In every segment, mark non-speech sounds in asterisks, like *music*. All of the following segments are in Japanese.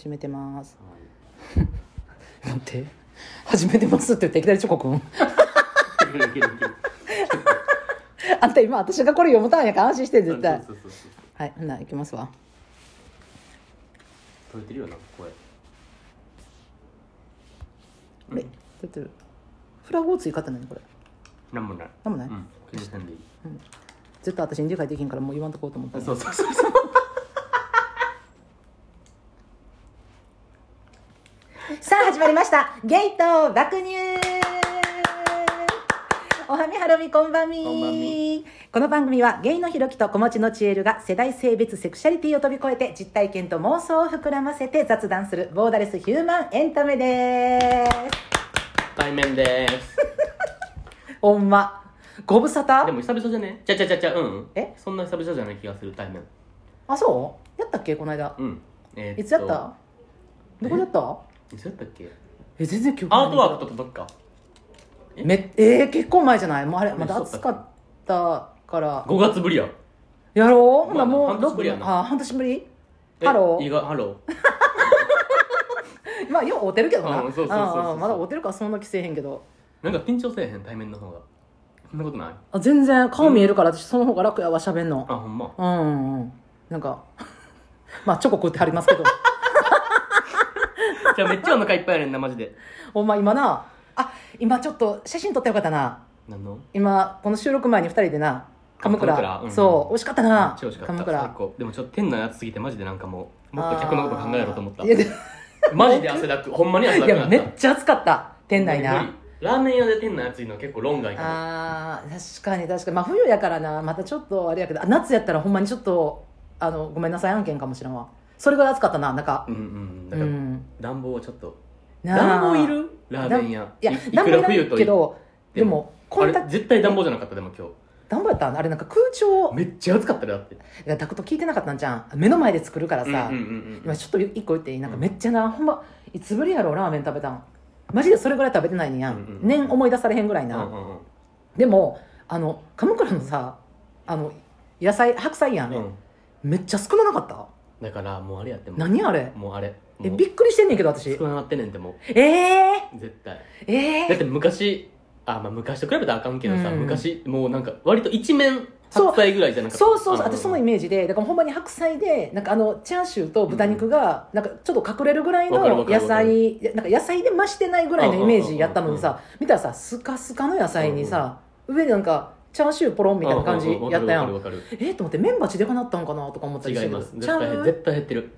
始めてます。はい。待って？始めてますっていきなりチョコくん。*laughs* あんた今私がこれ読むターンやから安心して絶対。はいほないきますわ。取れてるよな声あれ出てるフラグを追加って何これ。なんもない。なんもない？うん。気にせんでいい。絶対私に理解できんからもう言わんとこうと思ったそうそうそうそうさあ始まりました。ゲート爆乳。おはみはろみこんばんみ。この番組はゲイのひろきと子持ちのちえるが世代性別セクシャリティを飛び越えて実体験と妄想を膨らませて雑談するボーダレスヒューマンエンタメです。対面です。*laughs* ほんま。ご無沙汰？でも久々じゃね？ちゃちゃちゃちゃうん。え？そんな久々じゃない気がする対面。あそう？やったっけこの間。うん。えーと。いつやった？どこでやった？いつやったっけ？え全然記憶ない。アートワークと届くか？え？めえー、結構前じゃない？もうあれまだ暑かったから。5月ぶりや。やろう？ほなまあもう半年ぶりやな。六あ半年ぶり？えハロー？意外ハロ *laughs* まあよう会うてるけどな。うんそうそうそうそうんんまだ会うてるからそんな気せえへんけど。ーなんか緊張せえへん対面の方がそんなことない？あ全然。顔見えるから私その方が楽やわしゃべんの。あほんま？うんうんうん。なんか *laughs* まあチョコ食ってはりますけどじゃあめっちゃお腹いっぱいやねんなマジで。ほんま今なあ今ちょっと写真撮ってよかったな。何の？今この収録前に2人でな鎌倉。うんそう美味しかったなちゃ美味しかった。鎌倉。でもちょっと店内暑すぎてマジでなんかもうもっと客のこと考えろと思った。あーいやで *laughs* マジで汗だく。ほんまに汗だいやくなっためっちゃ暑かった店内な。ラーメン屋で店内暑いのは結構論外かもあー確かに確かに。まあ冬やからな。またちょっとあれやけどあ夏やったらほんまにちょっとあのごめんなさい案件かもしれんわそれぐらい暑かったななんかうんうん。だからうん。暖房はちょっと。暖房いる？ラーメン屋。いやい暖房いらんくら冬とけどでもこあんだれ絶対暖房じゃなかったでも今暖房やった？んあれなんか空調。日めっちゃ暑かったでだって。いやダクト聞いてなかったんじゃん。目の前で作るからさ、うんうんうん今ちょっと一個言っていい？なんかめっちゃな、ほんまいつぶりやろラーメン食べたん。マジでそれぐらい食べてないねん。やん、うんうん年思い出されへんぐらいな、うんうんうん。でもあの鎌倉のさあの野菜白菜やん。うん。めっちゃ少ななかった？だからもうあれやっても。う何あれ？もうあれ。えもうびっくりしてんねんけど私。少ななってんねんってもええう絶対。ー、えだって昔あまあ昔と比べたらあかんけどさ、うん。昔もうなんか割と一面そう。白菜ぐらいじゃなかった。そうそうそう。あ私そのイメージでだからほんまに白菜でなんかあのチャーシューと豚肉がなんかちょっと隠れるぐらいのわかるわかる野菜なんか野菜で増してないぐらいのイメージやったのにさ見たらさスカスカの野菜にさ上でなんかチャーシューポロンみたいな感じやったやん。えー、と思ってメンバチでかなったんかなとか思ったりしてる違います絶対絶対減ってる。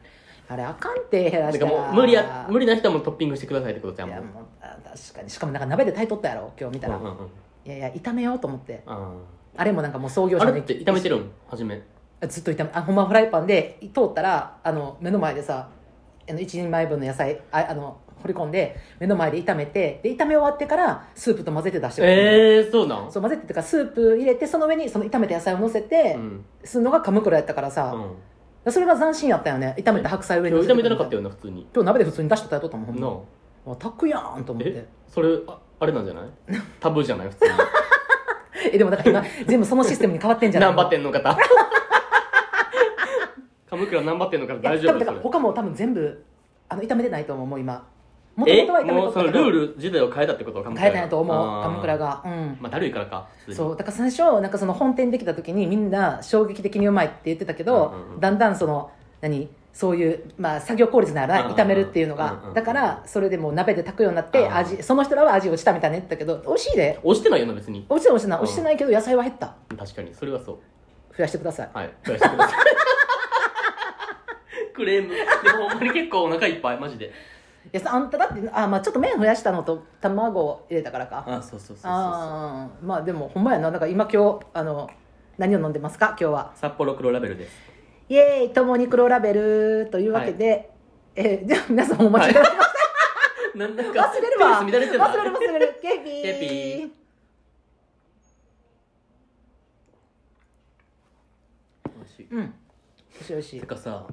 あれあかんって減らだしたから無理や無理な人はもうトッピングしてくださいってことじゃん。いやもうあ確かに。しかもなんか鍋で炊いとったやろ今日見たら、うんうんうん。いやいや炒めようと思って。ああ。れもなんかもう創業ーあれ者のって炒めてるん？初め。ずっと炒めあほんまフライパンで通ったらあの目の前でさあの1人前分の野菜ああの掘り込んで目の前で炒めてで炒め終わってからスープと混ぜて出してく。れるええー、そうなん？そう混ぜてっていうかスープ入れてその上にその炒めた野菜を乗せて、うん。するのが鎌倉やったからさ、うん。それが斬新やったよね。炒めた白菜上に炒めてなかったよよな普通に。今日鍋で普通に出してたやとったもんほんまなあ。炊くやんと思って。え？それああれなんじゃない？*laughs* タブーじゃない？普通に。*laughs* えでもだから今全部そのシステムに変わってんじゃない？何バってんの方？*laughs* 鎌倉何バってんの方？大丈夫？それ多分だから他も多分全部あの炒めてないと思う今もとえもとはもうそのルール自体を変えたってこと変えたんやと思う鎌倉が。うん。まあだるいからかそうだから最初なんかその本店できた時にみんな衝撃的にうまいって言ってたけど、うんうんうん。だんだんその何？そういう、まあ、作業効率なら炒めるっていうのが、うんうんうんだからそれでもう鍋で炊くようになってうん味その人らは味落ちたみたいな言ってたけど美味しいで。押してないよな別に。落ちてない落ちてな。いうん。落ちてないけど野菜は減った。確かにそれはそう。増やしてください。はい増やしてください。*laughs* クレーム。でもほんまに結構お腹いっぱいマジでいやあんただってあ、まあ、ちょっと麺増やしたのと卵を入れたからか。あそうそうそうそうああまあでもほんまやな。だから今今日あの何を飲んでますか？今日は。札幌黒ラベルです。イエーイともに黒ラベルというわけで、えーじゃあ皆さんお待ちいただきましなんだか忘れるわ。ペース乱れてるな。忘れる忘れる。ケピー。*laughs* ケピー。美味しい。うん。しい。てかさ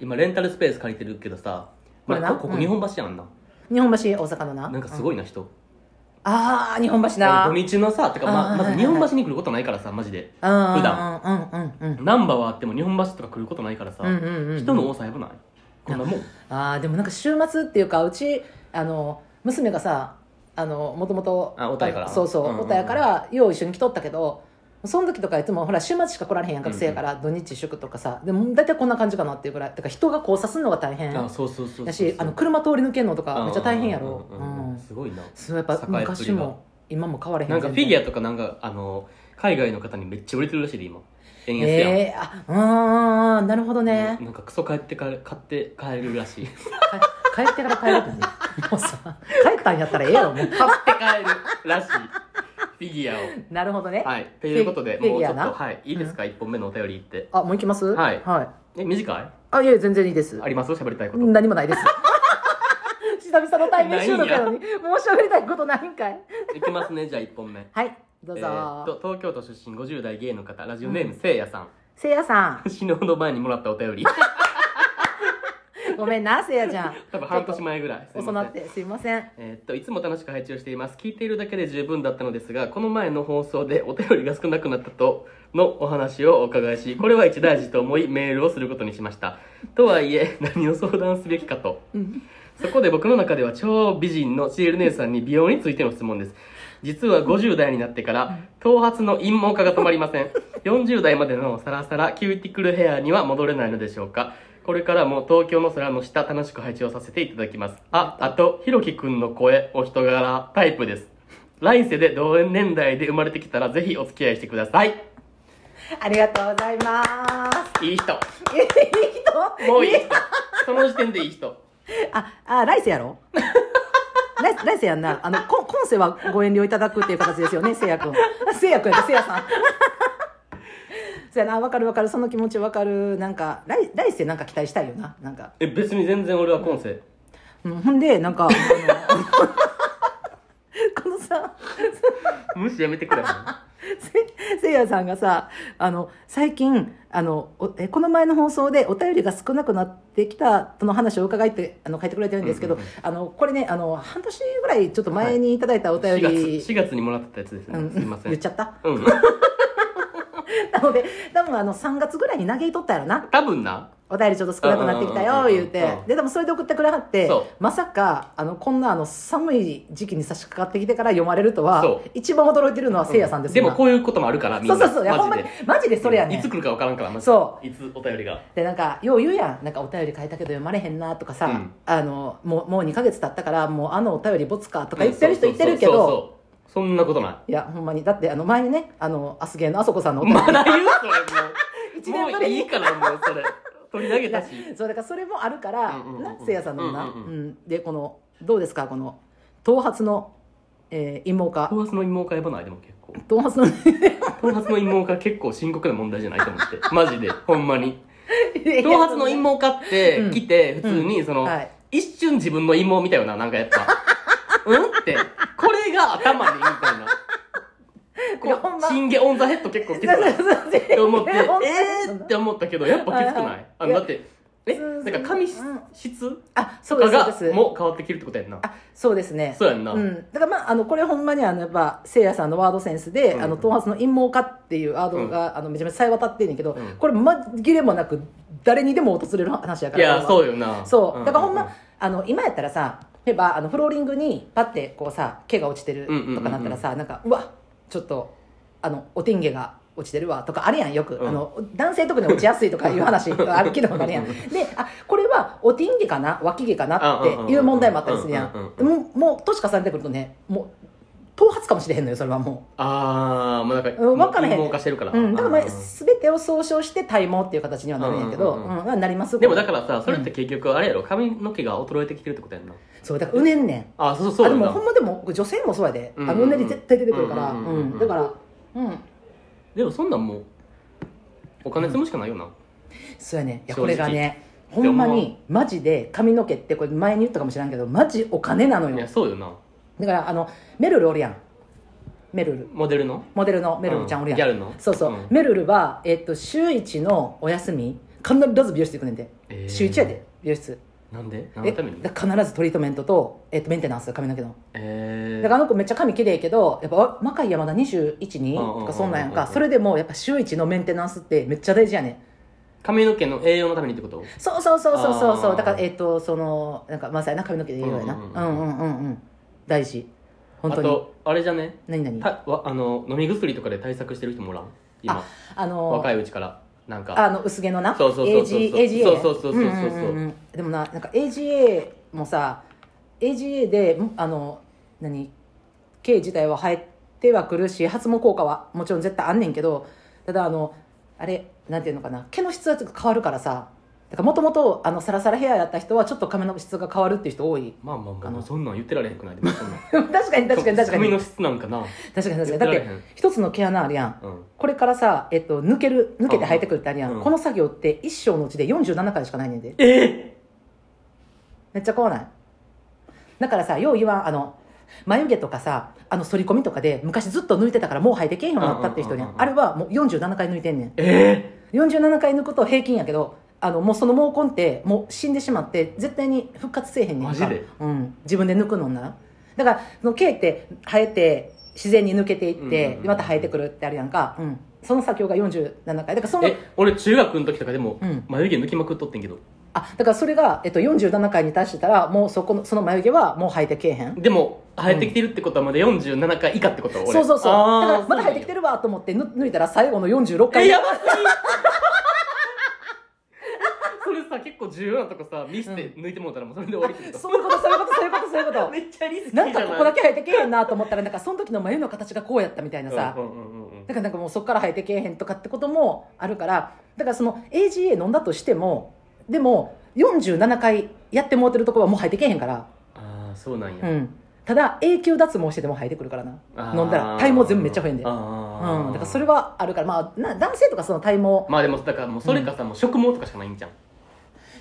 今レンタルスペース借りてるけどさこれな？うんここ日本橋やんな、日本橋大阪のな？なんかすい、ごいな人、ああ日本橋な。土日のさてかまあーまず日本橋に来ることないからさマジで。うんうん普段。うんうんはあっても日本橋とか来ることないからさ、うんうんうんうん。人の多さやばない？こんなもん。あーでもなんか週末っていうかうちあの娘がさあのもともとあ小田やから。そうそううんうんうん。小田やからよう一緒に来とったけどその時とかいつもほら週末しか来られへんやん学生やから、土日祝とかさでも大体こんな感じかなっていうぐらい。だから人が交差するのが大変。だしあの車通り抜けるのとかめっちゃ大変やろ。すごいな。そうやっぱ昔も今も変われへんなんかフィギュアアとかなんかあの海外の方にめっちゃ売れてるらしいで今。円安やん、ええあうーんなるほどね、なんかクソ帰ってか買って帰るらしい。か帰ってから帰るってね *laughs* もうさ帰ったんやったらええよもう。買って帰るらしいフィギュアを。なるほどね、はい。ということでもうちょっとはい。いいですか、一本目のお便りいって。あもう行きます？はい。はい、え短い？あいやいや全然いいです。あります？喋りたいこと。何もないです。*laughs* 久々の対面収録やのに。もう喋りたいことないんかい。いきますねじゃあ一本目。はい。どうぞ、えーっと東京都出身50代芸の方ラジオネーム、せいやさん。せいやさ *laughs* 死ぬほど前にもらったお便り。ん *laughs* ごめんなせいやちゃん。*laughs* 多分半年前ぐらい。遅なってすいません。えーっといつも楽しく拝聴をしています。聞いているだけで十分だったのですがこの前の放送でお便りが少なくなったとのお話をお伺いしこれは一大事と思いメールをすることにしました。とはいえ何を相談すべきかと。うん。そこで僕の中では超美人のシエル姉さんに美容についての質問です。実は50代になってから頭髪の陰毛化が止まりません。40代までのサラサラキューティクルヘアには戻れないのでしょうかこれからも東京の空の下楽しく配置をさせていただきます。ああとひろきくんの声お人柄タイプです。来世で同年代で生まれてきたらぜひお付き合いしてください。ありがとうございます。いい人。いい人？もういい人。その時点でいい人。ああ来世やろ？*laughs* 来来世やんな。あのこ今世はご遠慮いただくっていう形ですよねせいやくん。せいやくんやせいやさん *laughs* そうやな分かる分かる。その気持ち分かる。なんか来来世なんか期待したいよな。なんか。え別に全然俺は今世。うんほんでなんか *laughs* このさ無視やめてくれ。*laughs* せせいやさんがさあの最近あのおえこの前の放送でお便りが少なくなってきたとの話を伺いってあの書いてくれてるんですけど、うんうんうん。あのこれねあの半年ぐらいちょっと前にいただいたお便4月り、4月にもらったやつですね、うん。すいません。言っちゃった？うん *laughs* なので多分あの3月ぐらいに投げとったやろな。多分な。お便りちょっと少なくなってきたうんうんうんうんよ言うて。ででもそれで送ってくれはってまさかあのこんなあの寒い時期に差し掛かってきてから読まれるとは一番驚いてるのはせいやさんですでも今。こういうこともあるからみんな。そうそうそう。いやほんまにマジでそれやねん。いつ来るか分からんからマジで。そいつお便りが？でなんかよう言うやん。なんかお便り書いたけど読まれへんなとかさ、うん。あのもうもう2ヶ月経ったからもうあのお便りボツかとか言ってる人言ってるけどそんなことない。やほんまに。だってあの前にねあのアスゲーのあそこさんのお便り。まだ言うそれ一もう。*laughs* もう年ぶりに。いいからもうそれ。取り上げたし。そうだからそれもあるから、うんうんうんなせいやさんのもな、うんうんうんうん。でこのどうですかこの頭髪の、えー、陰毛化頭髪の陰毛化やばない？でも結構。頭髪の *laughs* 頭髪の陰毛化結構深刻な問題じゃないと思って。マジでほんまに。頭髪の陰毛化ってうん。来て普通にその、はい。一瞬自分の陰毛見たよななんかやっぱうん？って。これが頭にみたいな。こほんまうチンゲオンザヘッド結構きつくない？って思って、えー？って思ったけど、やっぱきつくはい？はいないあの、だって、え、そうなんか髪うん。質あそとかが、うですそうです。もう変わってきるってことやんな。あそうですね。そうやんな。うん、だからまああのこれほんまにあのやっぱせいやさんのワードセンスで、うん。あの頭髪の陰毛化っていうワードが、あのめちゃめちゃさえ渡ってんねんけど、うん。これ紛れもなく誰にでも訪れる話やからいや、これは。そうよな。そう。だからほんま、うあの今やったらさ例えばあのフローリングにパッてこうさ毛が落ちてるうんうんうんうん。とかなったらさ、なんかうわちょっとあのおてんげが落ちてるわとかあるやんよく、うん。あの男性特に落ちやすいとかいう話がある *laughs* けどあるやん。であこれはおてんげかな脇毛かなっていう問題もあったりするやうんうんうんんもうもう年重ねてくるとねもう頭髪かもしれへんのよそれはもあー、もうなんか、うん分からへん。陰毛化してるから。う、うん、だからまあ全てを総称して体毛っていう形にはなるんやけど、ううんなりますでもだからさ、それって結局あれやろ、髪の毛が衰えてきてるってことやんな。そうだからうねんねん。あ、そうそうそうあでもほんまでも女性もそうやで、うねり絶対出てくるから、うんだからうん。でもそんなんもう、お金積むしかないよな。そうやね。いやこれがねほんまにマジで髪の毛ってこれ前に言ったかもしれんけどマジお金なのいや、よそうよな。だからあのメルルおるやん。メルル。モデルの？モデルのメルルちゃんおるやん、ギャルの？そうそう、ん。メルルは、えっと週一のお休み必ず美容室行くねんで、えー。週一やで美容室。なんで？何えのために？必ずトリートメントと,、えっとメンテナンス髪の毛のえー。だからあの子めっちゃ髪綺麗やけどやっぱわ若いやまだ212うんうんうんうんとかそんなんやんか。それでもやっぱ週一のメンテナンスってめっちゃ大事やねん。髪の毛の栄養のためにってこと？そうそうそうそうそうそう。だからえっ、とそのなんかまさやな髪の毛でいいようやな、ううんん、うん。うんうんうんうん大事。本当に。あとあれじゃね？何何？たわあの飲み薬とかで対策してる人もおらん？今。あの若いうちから。なんか。あの薄毛のな？そうそうそうそう AG AGA そうそうそうそうそうう。んうんうんうん。でもななんか AGA もさ AGA でんあの何？毛自体は生えてはくるし発毛効果はもちろん絶対あんねんけどただあのあれなんていうのかな？毛の質はちょっと変わるからさだからもともとあのサラサラヘアやった人はちょっと髪の質が変わるっていう人多い。まあまあまあかなそんなん言ってられへんくないでもそんなん。*laughs* 確かに確かに確かに。髪の質なんかな。確かに確かに。だって一つの毛穴あるやん。うん。これからさ、えっと、抜ける抜けて生えてくるってあるやん、うん。この作業って一生のうちで47回しかないねんで。えめっちゃ怖ない？だからさよう言わんあの眉毛とかさあの反り込みとかで昔ずっと抜いてたからもう生えてけんようになったって人にうんあれはもう47回抜いてんねん。え47回抜くと平均やけどあのもうその毛根ってもう死んでしまって絶対に復活せえへんねんかマジで？うん、自分で抜くのな。らだからその毛って生えて自然に抜けていって、うんまた生えてくるってあるやんか、うん、その作業が47回。だからそのえ俺中学の時とかでもうん。眉毛抜きまくっとってんけど。あだからそれが、えっと、47回に達してたらもうそこのその眉毛はもう生えてけえへん。でも生えてきてるってことはまだ47回以下ってこと？俺。そうそうそう。だからまだ生えてきてるわと思ってぬ抜いたら最後の46回。えやばすぎさ結構重要なとこさ見せて抜いてもうたらもうそれで終わりってこと。そういうことそういうことそういうことそういうこと。めっちゃリスキーなんじゃない？かここだけ生えてけえへんなと思ったらなんかその時の眉の形がこうやったみたいなさ、うんうんうんうんだからなんかもうそこから生えてけえへんとかってこともあるから。だからその AGA 飲んだとしてもでも47回やってもうてるとこはもう生えてけえへんから、ああそうなんや、うん、ただ永久脱毛してでも生えてくるからな。あー。飲んだら体毛全部めっちゃ増えんで、うん、だからそれはあるから。まあな男性とかその体毛。まあでもだからもうそれかさ、もう植毛とかしかないんじゃん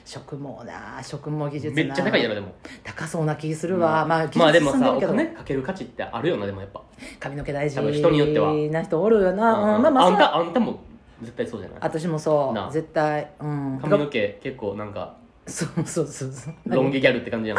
植毛な植毛技術なめっちゃ高いやろでも。高そうな気するわ、まあ技まあでもさお金かける価値ってあるよなでもやっぱ髪の毛大事人によってはな人おるよな、うんうんまあまああんたあんたも絶対そうじゃない？私もそう。絶対。うん。髪の毛結構なんかそうそうそうそう。ロン毛ギャルって感じやん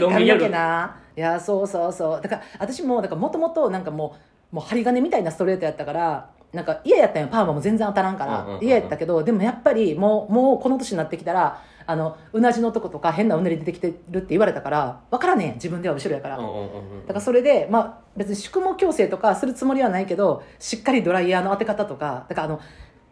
ロン毛ギャル。な。いやそうそうそう。だから私もだからもともとなんかもうもう針金みたいなストレートやったからなんか嫌やったんよ。パーマも全然当たらんから。嫌やったけどでもやっぱりもうもうこの年になってきたらあのうなじのとことか変なうねり出てきてるって言われたから分からねえ自分では後ろやから、だからそれで、まあ、別に宿毛矯正とかするつもりはないけどしっかりドライヤーの当て方とかだからあの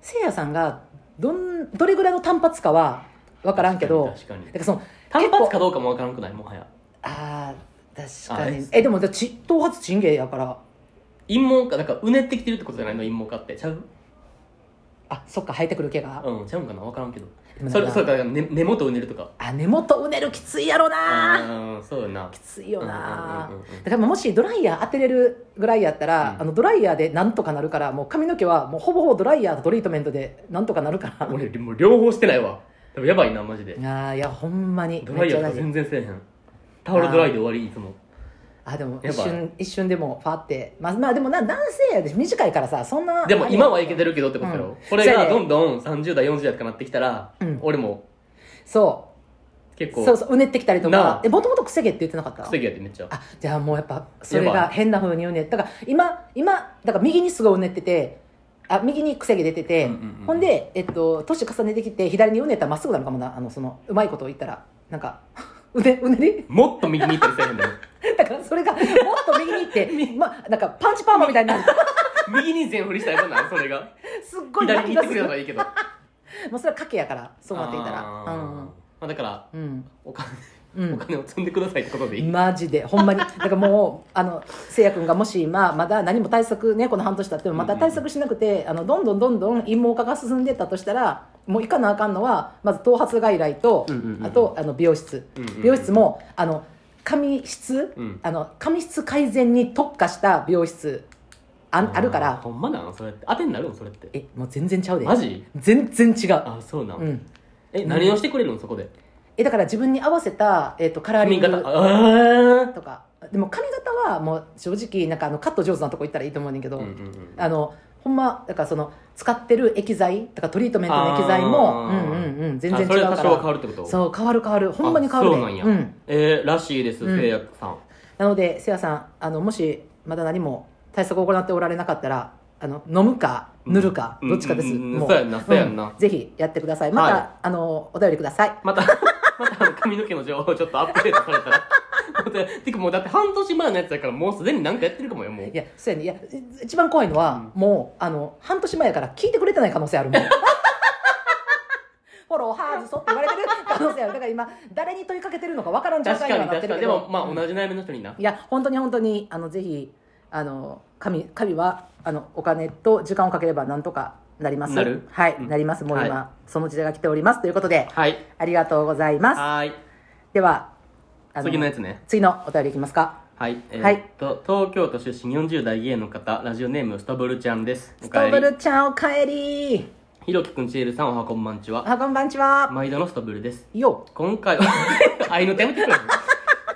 せいやさんがどんどれぐらいの単発かは分からんけど確かにだからその単発かどうかもわからんくない？もはや。あー確かあにえでも頭髪チンゲやから陰毛かなんかうねってきてるってことじゃないの？陰毛かって。ちゃう？あそっか生えてくる毛が、うんちゃうんかな？わからんけど。でもそれなんかそれから根根元うねるとか。あ根元うねるきついやろな。うんそうやな。きついよな。うんうんうんうんだからもしドライヤー当てれるぐらいやったら、うん。あのドライヤーでなんとかなるからもう髪の毛はもうほぼほぼドライヤーとトリートメントでなんとかなるから。俺もう両方してないわ。やばいなマジで。あーいやほんまに。ドライヤーとかめっちゃ大事全然せえへん。タオルドライで終わりいつもあでも一瞬一瞬でもファってまあまあでもな男性やで短いからさそんなでも今はいけるてるけどってことやろ、うん。これがどんどん30代40代とかなってきたら、うん。俺もそう。結構そうそううねってきたりとなかあ。えもともとくせ毛って言ってなかった？防ぎやってめっちゃ。あじゃあもうやっぱそれが変な風に言うねだから今今だから右にすごいうねっててあ右にくせ毛出てて、うんうんうん。ほんで、えっと、年重ねてきて左にうねったらまっすぐなのかもな。あのそのうまいこと言ったら。なんかうねうね。りもっと右に行ったりせえへんでも *laughs* だからそれがもっと右に行って、*laughs* ま、なんかパンチパーマみたいになる。右に全振りしたらよくないそれが。すっごい左に行ってくれるればいいけど。もうそれは賭けやからそうなっていたら。あー。まあ、だからうん。お金、うん。お金を積んでくださいってことでいい、マジで。ほんまに。だからもうあのせいや君がもし、まあ、まだ何も対策ねこの半年経ってもまた対策しなくて、あのどんどんどんどん陰毛化が進んでったとしたらもういかなあかんのはまず頭髪外来と、うんうんうんあとあの美容室、うんうんうん。美容室もあの髪質、うん。あの髪質改善に特化した美容室ああるから。ほんまなん？それって。当てになるのそれって。えもう全然ちゃうで。マジ？全然違う、あそうなん、うん、え何をしてくれるの？そこで。えだから自分に合わせた、えー、とカラーリング。とか。でも髪型はもう正直なんかあのカット上手なとこ行ったらいいと思うねんけど、うんうんうん。あのほんまだからその使ってる液剤とかトリートメントの液剤もうんうんうん全然違うあそれから多少は変わるってこと？そう変わる変わる。ほんまに変わるね。あそうなんや、うん、えー、らしいですうん。せいやさん。なのでせやさんあのもしまだ何も対策を行っておられなかったらあの飲むか塗るか、うん。どっちかです、もうん。う。んそうやんなそうやんな。ぜひやってください。また、はい。あのお便りください。また、*laughs* また髪の毛の情報ちょっとアップデートされたら。てかもうだって半年前のやつやからもうすでに何かやってるかもよ、もう。い。やそうやね。いや一番怖いのは、もうあの半年前やから聞いてくれてない可能性あるもん。*laughs* フォローハーズソって言われてる可能性ある。だから今誰に問いかけてるのかわからん状態にはなっに確かに。てるけど。でもまあうん同じ悩みの人にな。いや本当に本当にあのぜひあの神神はあのお金と時間をかければなんとかなります。なる。はい、うん。なります。もう今、はその時代が来ておりますということではい。ありがとうございます。はーい。ではあ次のやつね。次のお便りいきますか？はい。えーはいっと、東京都出身40代芸の方、ラジオネームストブルちゃんです。おストブ。ルちゃんおかえりひろきくん、ちえるさん、おはこんばんちは。あこんばんちは毎度のストブルです。よ今回は、*laughs* 愛の手もてくれる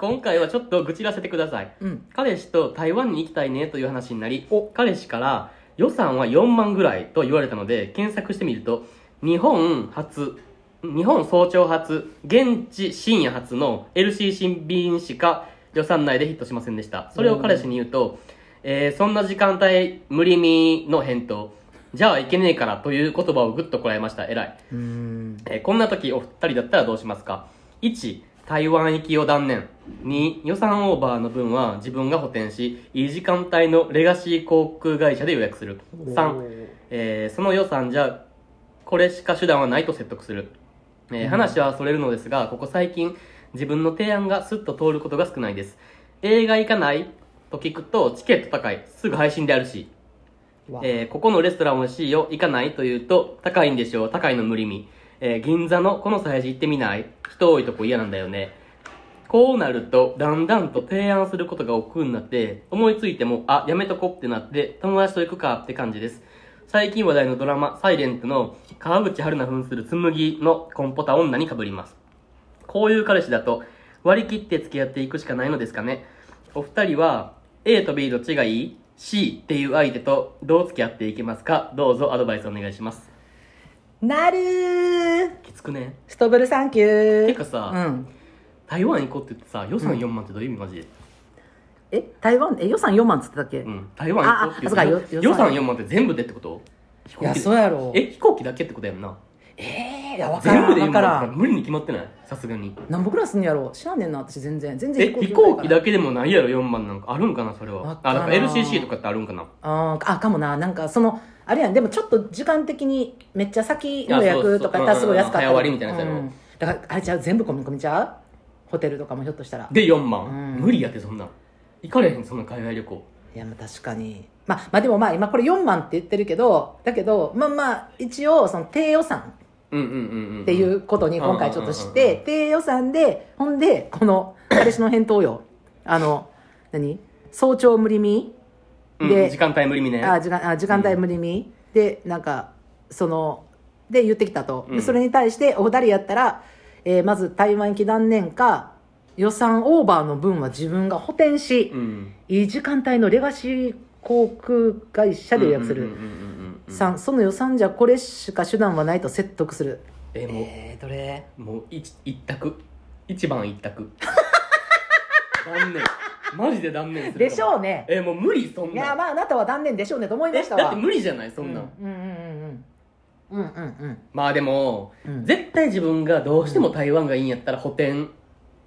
今回はちょっと愚痴らせてください。うん彼氏と台湾に行きたいねという話になりお彼氏から予算は4万ぐらいと言われたので検索してみると日本初日本早朝発現地深夜発の LCC 便しか予算内でヒットしませんでしたそれを彼氏に言うと、えーそんな時間帯無理みの返答じゃあいけねえからという言葉をぐっとこらえました偉いえーこんな時お二人だったらどうしますか ?1、台湾行きを断念。2、予算オーバーの分は自分が補填し、いい時間帯のレガシー航空会社で予約する。3、えーその予算じゃ、これしか手段はないと説得する。えー話はそれるのですが、ここ最近、自分の提案がスッと通ることが少ないです。映画行かないと聞くと、チケット高い。すぐ配信であるし。わえーここのレストラン美味しいよ、行かないと言うと、高いんでしょう、高いの無理味。えー銀座のこの催事行ってみない？人多いとこ嫌なんだよね。こうなると、だんだんと提案することが億劫になって、思いついても、あ、やめとこってなって、友達と行くかって感じです。最近話題のドラマ、サイレントの川口春奈扮する紬のコンポタ女に被ります。こういう彼氏だと割り切って付き合っていくしかないのですかね。お二人は A と B どっちがいい ?C っていう相手とどう付き合っていけますか？どうぞアドバイスお願いします。なるーきつくね？ストブルサンキューてかさうん台湾行こうって言ってさ、予算4万ってどういう意味？マジでえ台湾え予算4万っつってたっけ、いうん。台湾行こうってああそうかよ予算。予算4万って全部でってこと？飛やで。そうやろ。え、飛行機だけってことやんな。えー、いや分から全部で4ん。分か万ら無理に決まってない？さすがに。何歩ぐらいすんのやろ？知らんねんな私全然。全然え、飛行機だけけでもないやろ？4万なんかあるんかなそれは。わ。あ、からん。なんか LCC とかってあるんかな？あーあかもな。なんかそのあれやん。でもちょっと時間的にめっちゃ先の予いやそう約とかやったらすごい安かったり。うんうん早割りみたいなやつやろ。うん。だからあれちゃう？全部込み込みちゃう？ホテルとかもひょっとしたら。で4万、うん。無理やってそんなん行かれへんそんな海外旅行。いやまあ確かに。まあまあでもまあ今これ4万って言ってるけどだけどまあまあ一応その低予算うんうんうんうんっていうことに今回ちょっと知っうんうんうんて、低予算で、ほんで、この、*clears throat* 彼氏の返答よ。あの、何？早朝無理見？うんで時間帯無理みね。あ時間あ時間帯無理見、で、なんか、その、で言ってきたと。うん。でそれに対して、お二人やったら、えーまず台湾行き断念か、予算オーバーの分は自分が補填し、うん。いい時間帯のレガシー航空会社で予約する。うんうんうんうんうん3その予算じゃこれしか手段はないと説得する。えもう、えー、どれ？もう一一択。一番一択。*laughs* 断念。マジで断念するでしょうね。えもう無理そんな。んいや、まあ、あなたは断念でしょうねと思いまえしたわ。だって無理じゃないそんなん、うんうんうんうん。うんうん。まあでも、うん。絶対自分がどうしても台湾がいいんやったら補填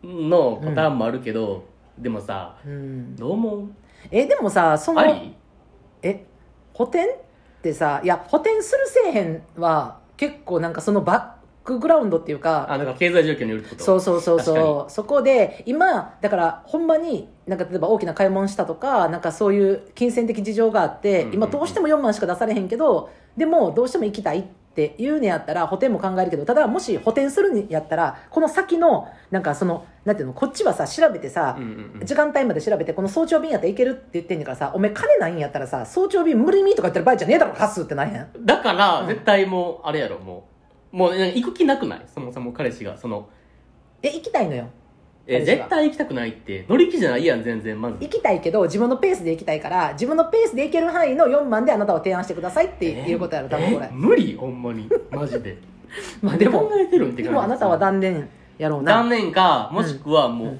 のパターンもあるけど、でもさうん。うん。どう思う？え、でもさ、そのあ、り？え、補填ってさ、いや、補填するせえへんは、結構なんかそのバックグラウンドっていうか、あなんか経済状況によるってこと？そうそうそう確かそう。そこで、今、だから、ほんまに、なんか例えば大きな買い物したとか、なんかそういう金銭的事情があって、うんうんうん今どうしても4万しか出されへんけど、でもどうしても行きたいっていうのやったら、補填も考えるけど、ただもし補填するんやったら、この先の、なんかその、なんていうの、こっちはさ、調べてさ、うんうんうん。時間帯まで調べて、この早朝便やったらいけるって言ってんねんからさ、お前金ないんやったらさ、早朝便無理にとか言ってる場合じゃねえだろ、カスってなへん。だから、うん。絶対もうあれやろもう。もうね行く気なくない？そもそも彼氏がその。え、行きたいのよ。え絶対行きたくないって。乗り気じゃないやん全然まず。行きたいけど自分のペースで行きたいから自分のペースで行ける範囲の4万であなたは提案してくださいっていうことやろ多分これ。え？無理ほんまに。マジで。*laughs* まあでも何考えてるんってでもあなたは断念やろうな。断念かもしくはもう、うん。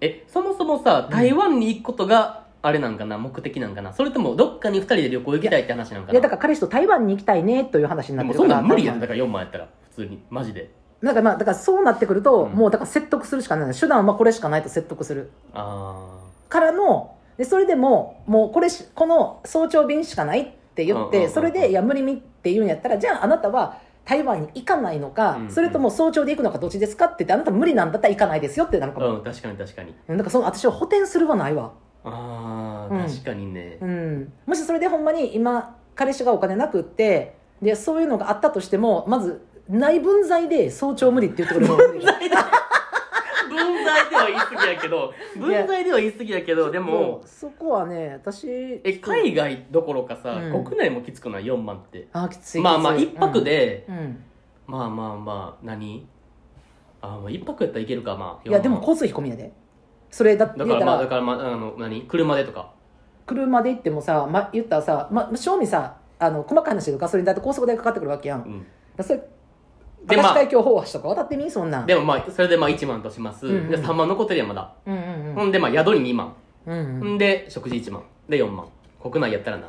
えそもそもさ台湾に行くことが、あれなんかな目的なんかな？それともどっかに2人で旅行行きたいって話なんかな？いやだから彼氏と台湾に行きたいねという話になでってるからもそんなん無理やんだから4万やったら普通にマジでなんかまあだからそうなってくると、うん。もうだから説得するしかない。手段はこれしかないと説得する。あからのでそれでももうこれしこの早朝便しかないって言っうんうんうんうん。てそれでいや無理みって言うんやったらじゃああなたは台湾に行かないのか、うんうん。それとも早朝で行くのかどっちですかって言ってあなた無理なんだったら行かないですよってなるかも、あうん確かに確かに。うんだからその私は補填するはないわ、ああ、うん。確かにね。うん、もしそれでほんまに今彼氏がお金なくってでそういうのがあったとしてもまずない分際で早朝無理って言ってくれるの分際で分際では言い過ぎやけど分際では言い過ぎやけどでもそこはね私え海外どころかさ、うん。国内もきつくない？4万って。あきついまあまあ一泊で、うん、うん。まあまあまあ何？あまあ一泊やったらいけるかまあいやでも4万交通費込みやで。それだってだからまあだからまああの何？車でとか。車で行ってもさ、ま、言ったらさ、ま、正味さあの細かい話でガソリン代と高速代かかってくるわけやん、うん。だそれでまあ海峡飽和とか渡ってみ？そんなん。でもまあそれでまあ1万とします、うんうん。で3万残ってるやんまだ、うんうんほんでまあ宿に2万、うんうん。うんんで食事1万。で4万。国内やったらな。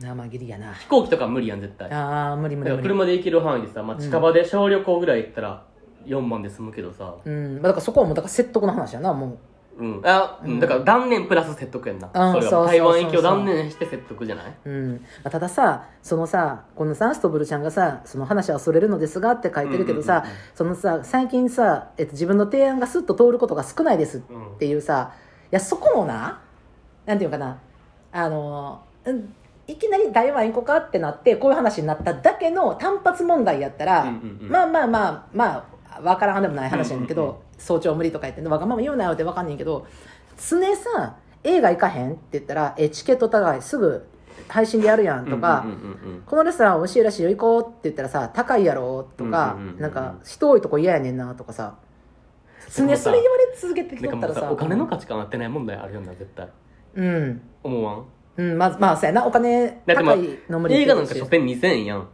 生切りやな。飛行機とか無理やん絶対。あー無理無理ら無理。車で行ける範囲でさ、まあ、近場で小旅行ぐらい行ったら4万で済むけどさ。うん。まあだからそこはもうだから説得の話やなもうん。あ、うん。うんだから断念プラス説得やんな、うんそれそうそうそうそう。は台湾行きを断念して説得じゃない？ううん。まあ、たださそのさこのさストブルちゃんがさその話はそれるのですがって書いてるけどさ、うんうんうんうん。そのさ最近さ、えっと、自分の提案がスッと通ることが少ないですうんっていうさいやそこもななんていうかなあの、うん、いきなり台湾行こうかってなってこういう話になっただけの単発問題やったら、うんうんうん。まあまあまあまあ分からんでもない話やねんけど、うんうん早朝無理とか言ってわがまま言うなよって分かんねんけど常さ映画行かへんって言ったらえチケット高いすぐ配信でやるやんとか、うんうんうんうんこのレストラン美味しいらしいよ行こうって言ったらさ高いやろとか、うんうんうんうんなんか人多いとこ嫌やねんなとかさ。常それ言われ続けてきとったらさ。さお金の価値観合ってない問題あるよな絶対。うん。思わん？うんまあまあそうやな。お金高いの無理映画なんかし所詮2000円やん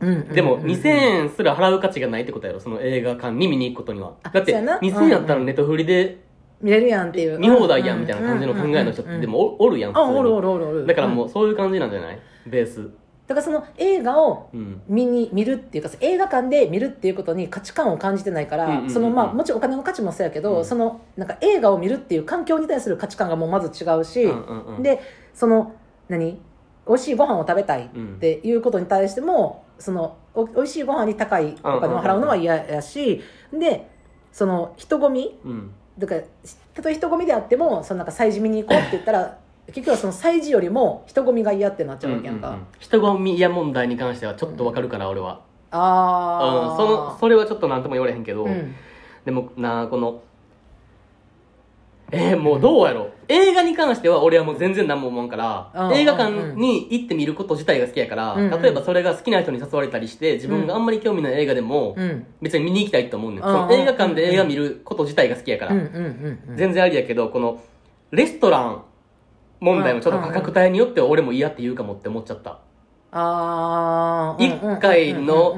うんうんうんでも2000円すら払う価値がないってことやろその映画館に見に行くことには。あだってそうやな。2000円やったらネットフリで見れるやんっていう。見放題やんみたいな感じの考えの人ってでもおおるやん普通に。あおるおるおるおるだからもううそういう感じなんじゃない？ベース。だからその映画をうん。見に見るっていうか映画館で見るっていうことに価値観を感じてないから、うんうんうんうん。そのまあもちろんお金の価値もそうやけど、うん。そのなんか映画を見るっていう環境に対する価値観がもうまず違うし、うんうんうん。でその何？美味しいご飯を食べたいっうんていうことに対してもそのお美味しいご飯に高いお金を払うのは嫌やし、でその人混みうん。だからたとえ人混みであってもそのなんか催事見に行こうって言ったら *laughs* 結局はその催事よりも人混みが嫌ってなっちゃうわけやんか、うんうんうん。人混み嫌問題に関してはちょっとわかるから俺は。ああ、うん。そのそれはちょっと何とも言われへんけどうん。でもなこのえー、もうどうやろ？う映画に関しては俺はもう全然何も思わんから、うん。映画館に行って見ること自体が好きやから、例えばそれが好きな人に誘われたりして自分があんまり興味ない映画でも、うん。別に見に行きたいと思うねん、うん。その映画館で映画見ること自体が好きやから、全然ありやけどこのレストラン問題もちょっと価格帯によっては俺も嫌って言うかもって思っちゃった。ああ一回の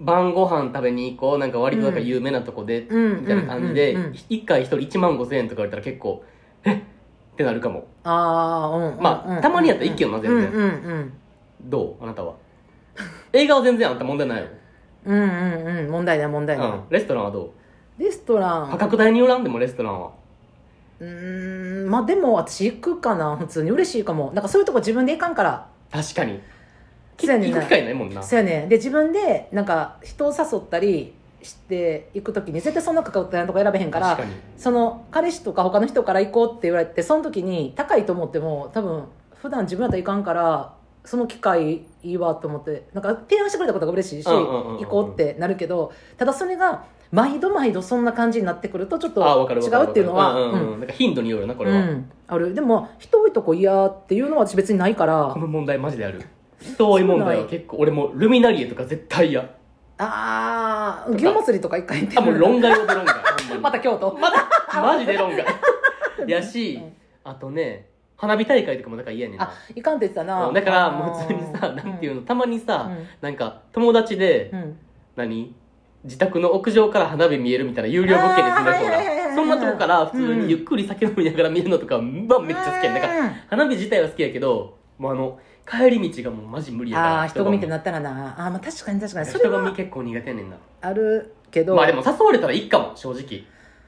晩ご飯食べに行こうなんか割となんか有名なとこで、うん。みたいな感じで、うん。うん。うん一回一人1万5千円とか言われたら結構えっってなるかも。ああうんまあうん。たまにやったらいいけどな全然うんうんどう？あなたは？*laughs* 映画は全然あんた問題ないよ、うんうんうん。うん問題ない問題ない、うん、レストランはどレストラン。う価格帯によらんでもレストランは。うーんまあでも私行くかな普通に。嬉しいかも。なんかそういうとこ自分で行かんから。確かにそうやねんな。行く機会ないもんな。そうやねで自分でなんか人を誘ったりして行く時に絶対そんな価格帯のとこ選べへんから確かに。その彼氏とか他の人から行こうって言われてその時に高いと思っても多分普段自分だったら行かんからその機会いいわと思ってなんか提案してくれたことが嬉しいしうんうんうんうん行こうってなるけどただそれが毎度毎度そんな感じになってくるとちょっとあ分かる分かる違うっていうのはうんうんうん。うん。なんか頻度によるなこれは、うん。ある。でも人多いとこ嫌っていうのは私別にないから。この問題マジである人多い問題は結構俺もルミナリエとか絶対嫌。ああ祇園祭りとか一回行って。あもう論外をで論外また京都。まだマジで論外やしうんあとね花火大会とかもなんか嫌やねんな。あいかんって言ってたな。うんだからもう普通にさなんていうのたまにさうん。なんか友達でうん。何？自宅の屋上から花火見えるみたいな有料物件に住んでる人あーはいはいはいはいがそんなとこから普通にゆっくり酒飲みながら見るのとか、まあめっちゃ好きやねんだから花火自体は好きやけどもうあの帰り道がもうマジ無理やから。ああ人混みってななったらな。あーまあ確かに確かに。それ人混みは結構苦手やねんな。あるけど。まあでも誘われたらいいかも正直。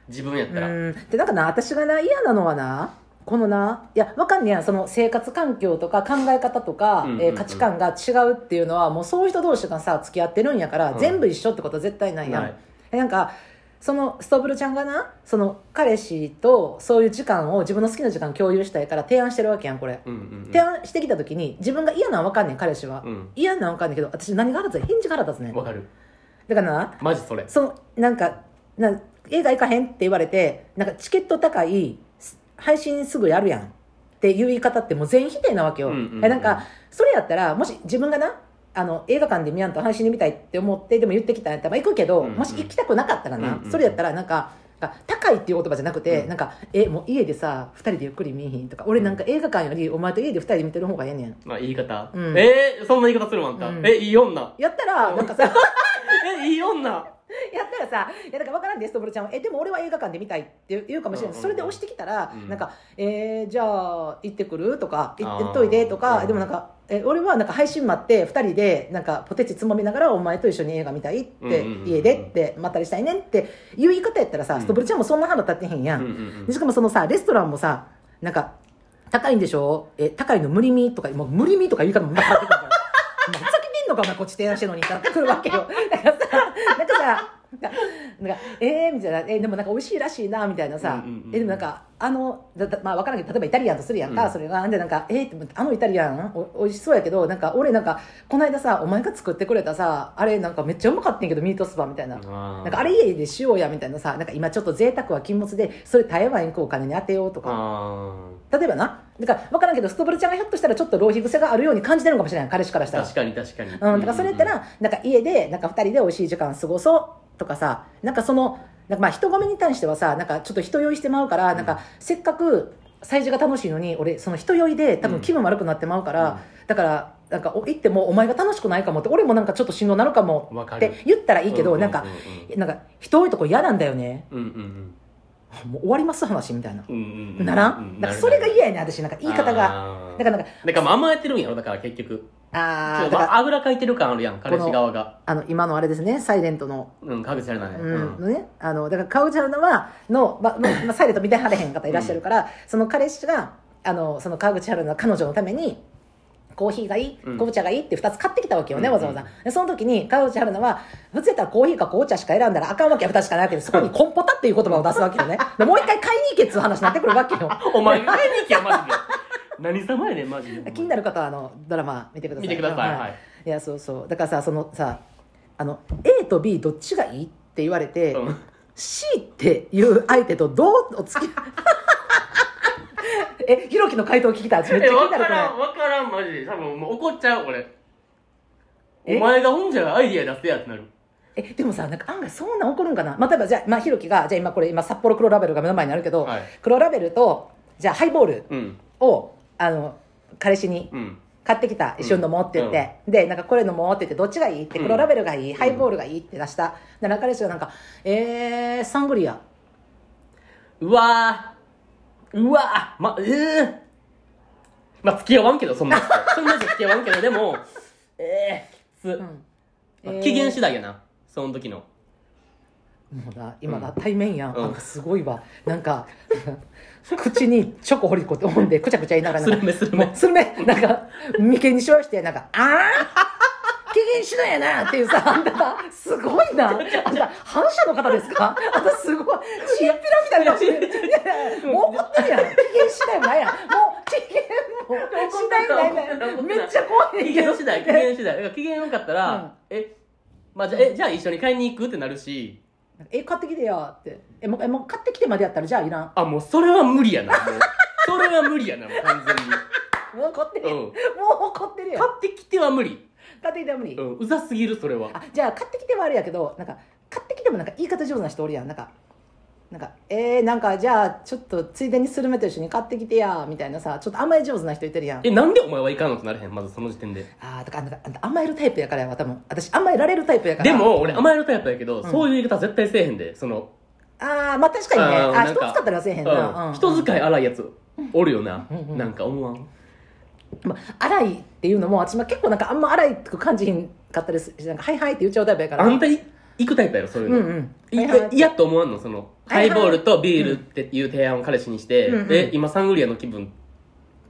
自分やったら。うん。でなんかな私がな嫌なのはなこのないやわかんねやその生活環境とか考え方とか、うんうんうん。えー価値観が違うっていうのはもうそういう人同士がさ付き合ってるんやから、うん。全部一緒ってことは絶対ないやん、ない。えなんかそのストブルちゃんがなその彼氏とそういう時間を自分の好きな時間共有したいから提案してるわけやんこれ、うんうんうん。提案してきた時に自分が嫌なんわかんねん彼氏は、うん。嫌なんわかんねんけど私何が腹立つ返事が腹立つねん。わかる。だからなマジそれ。そのなんかな映画行かへんって言われてなんかチケット高いす配信すぐやるやんっていう言い方ってもう全否定なわけよ、うんうんうん。えなんかそれやったらもし自分がなあの映画館で見やんと配信で見たいって思ってでも言ってきたんやったらまあ行くけど、うんうん。もし行きたくなかったらな、うんうん。それやったらなんか高いっていう言葉じゃなくて、うん。なんかえもう家でさ2人でゆっくり見えへんとか俺なんか映画館よりお前と家で2人で見てる方がええねん。まあ言い方、うん。えー、そんな言い方するもんあんた、うん。えいい女。やったらなんかさえいい女。やったらさ、いやだから分からんで、ストブルちゃんは、え、でも俺は映画館で見たいって言うかもしれない。それで押してきたら、うん。なんか、えー、じゃあ、行ってくる？とか、行ってといでとか、うん。でもなんか、え、俺はなんか配信待って、二人で、なんか、ポテチつまみながら、お前と一緒に映画見たいって、家でって、まったりしたいねんっていう言い方やったらさ、うんストブルちゃんもそんな腹立ってへんやん。しかもそのさ、レストランもさ、なんか、高いんでしょ？え、高いの無理みとか、もう無理みとか言い方もまた腹立ってくるから。お前ふざけてんのかお前こっち提案してんのにってくるわけよ。だからさ、なんかさ、なんか、えー、みたいな、えーでもなんか美味しいらしいな、みたいなさ、うんうんうんえ、でもなんか、あの、だだまあわからんけど、例えばイタリアンとするやんか、うんそれが。で、なんか、えー、あのイタリアンお美味しそうやけど、なんか俺なんか、この間さ、お前が作ってくれたさ、あれなんかめっちゃうまかったんやけど、ミートスパみたいな。なんかあれ家でしようやみたいなさ、なんか今ちょっと贅沢は禁物で、それ台湾行くお金に当てようとか。あ例えばな。だから分からんけど、ストブルちゃんがひょっとしたらちょっと浪費癖があるように感じてるのかもしれない。彼氏からしたら。ー確かに確かにうん、だからそれやったら、なんか家で、なんか二人で美味しい時間過ごそうとかさ、なんかその、なんかまあ人混みに対してはさ、なんかちょっと人酔いしてまうから、なんかせっかく催事が楽しいのに、俺その人酔いで多分気分悪くなってまうから、だから、なんかお行ってもお前が楽しくないかもって、俺もなんかちょっとしんどなるかもって言ったらいいけど、なんか、うなんか人多いとこ嫌なんだよね。んうんうんもう終わります話みたいな。うんうんうん。ならうんん。なんかそれが嫌やねん私なんか。言い方が。あー。だからなんか、だから甘えてるんやろだから結局。あー、ちょっとだから、あぐらかいてる感あるやん彼氏側が。あの、今のあれですね、サイレントの、うんかぐちゃれなねうん、のね、あの、だから、カウチャルナは、の、ま、ま、まサイレント見てはれへん方いらっしゃるから、その彼氏が、あの、その川口春奈彼女のために、コーヒーがいい、うん。紅茶がいいって2つ買ってきたわけよね、うんわざわざ。でその時に、川口春奈は、普通やったらコーヒーか紅茶しか選んだらあかんわけや2つしかないわけで、そこに *laughs* コンポタっていう言葉を出すわけよね。でもう一回買いに行けっつう話になってくるわけよ。*laughs* お前が買いに行けよマジで。*laughs* 何様やねんマジで。気になる方はあのドラマ見てください見てくださいはい。い。やそうそう。だからさそのさあの A と B どっちがいいって言われて、うん。C っていう相手とどうお付きえひろきの回答聞きたい。私めっちえゃ気になるこれ分からん分からんマジで。多分もう怒っちゃう俺。え？お前がほんじゃアイディア出せやってなる。えでもさなんか案外そんなん起こるんかな、まあ、例えばじゃあ、まあ、ひろきがじゃあ今これ今札幌黒ラベルが目の前にあるけど、はい。黒ラベルとじゃあハイボールうん。をあの彼氏にうん。買ってきた一緒に飲もうって言って、でなんかこれ飲もうって言ってどっちがいいって黒ラベルがいい、ハイボールがいいって出した。で中彼氏がなんかえー、サングリア。うわーうわ。ーまえー、まあ付き合わんけどそんな人。*laughs* そんな人付き合わんけどでもえー、きつ、うん。期限次第やな。その時の。もうな今だ、対面やん、うん。なんかすごいわ。なんか *laughs* 口にチョコ掘り込んでくちゃくちゃ言いながらなんかスルメスルメなんか眉間にしわしてなんかああ期限次第やなっていうさあんたすごいな。あんた反社の方ですか？あんたすごいチンピラみたいな。*laughs* もう怒ってるやん。期限次第もないやんもう期限も次第ないないめっちゃ怖いねん期けど。限次第期限次第だから期限よかったら、うん。えまあじゃあえじゃあ一緒に買いに行くってなるし。え買ってきてよって。えもうえもう買ってきてまでやったらじゃあいらん？あもうそれは無理やな。それは無理やなもう完全 *laughs* もう怒ってる、うん。もう怒ってるによ買ってきては無理買ってきても無理、うんうざすぎるそれは。あじゃあ買ってきてはあれやけどなんか買ってきてもなんか言い方上手な人おるやん。なんかなんかえー、なんかじゃあちょっとついでにスルメと一緒に買ってきてやみたいなさちょっと甘え上手な人いてるやん。えなんでお前はいかんのってなれへんまずその時点で。あーだからなんかあんた甘えるタイプやからやわ多分。私甘えられるタイプやから。でも俺甘えるタイプやけど、ん。そういう言い方絶対せえへんでその。ああまあ確かにね。ああ人使ったらせえへんな、うん。人使い荒いやつおるよな、うんうん。なんか思わん？まあ、荒いっていうのも私も結構なんかあんま荒いって感じひんかったですしなんかはいはいって言っちゃうタイプやから。あんたい行くタイプやろそういうの、うん。うんいはいはい嫌と思わんのそのハイボールとビールっていう提案を彼氏にして、うんうん。え今サングリアの気分っ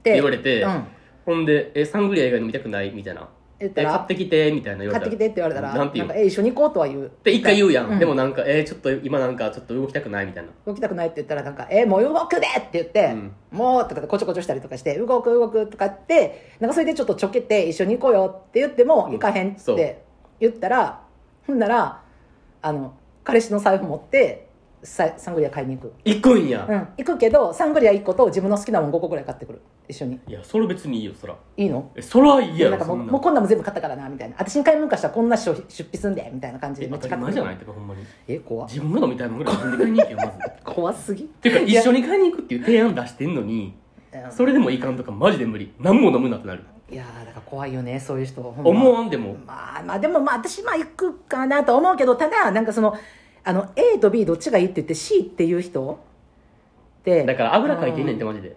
て言われてうん、ほんでえサングリア以外飲みたくないみたいな言ったらえ買ってきてみたいな言われた。ら買ってきてって言われたらなんて言う？かえ一緒に行こうとは言う。って一回言うやん、うん。でもなんかえーちょっと今なんかちょっと動きたくないみたいな。動きたくないって言ったらなんか「えもう動くで!」って言って「うん。もう」とかでこちょこちょしたりとかして「動く動く」とかってなんかそれでちょっとちょけて「一緒に行こうよ」って言っても「うん。行かへん」っそう。て言ったらほんならあの彼氏の財布持ってササングリア買いに行く、行くんや、うん、行くけどサングリア1個と自分の好きなもん5個ぐらい買ってくる。一緒に。いやそれ別にいいよそら。いいの？えそらいいやなんかもうもうこんなんも全部買ったからなみたいな。私に買い物かしたらこんな出出費すんでみたいな感じでえめっちゃ当たり前じゃないるてかほんまに。え怖自分が飲みたいもんぐらい自分で買いに行けよまず。*laughs* 怖すぎ。てかいや一緒に買いに行くっていう提案出してんのにうん。それでもいかんとかマジで無理。何も飲むなってなる。いやーだから怖いよねそういう人。ま。思わんでも。まあまあでもまあ私まあ行くかなと思うけどただなんかそのあの A と B どっちがいいって言って C っていう人？ってだからあぐらかいてんねんってマジで。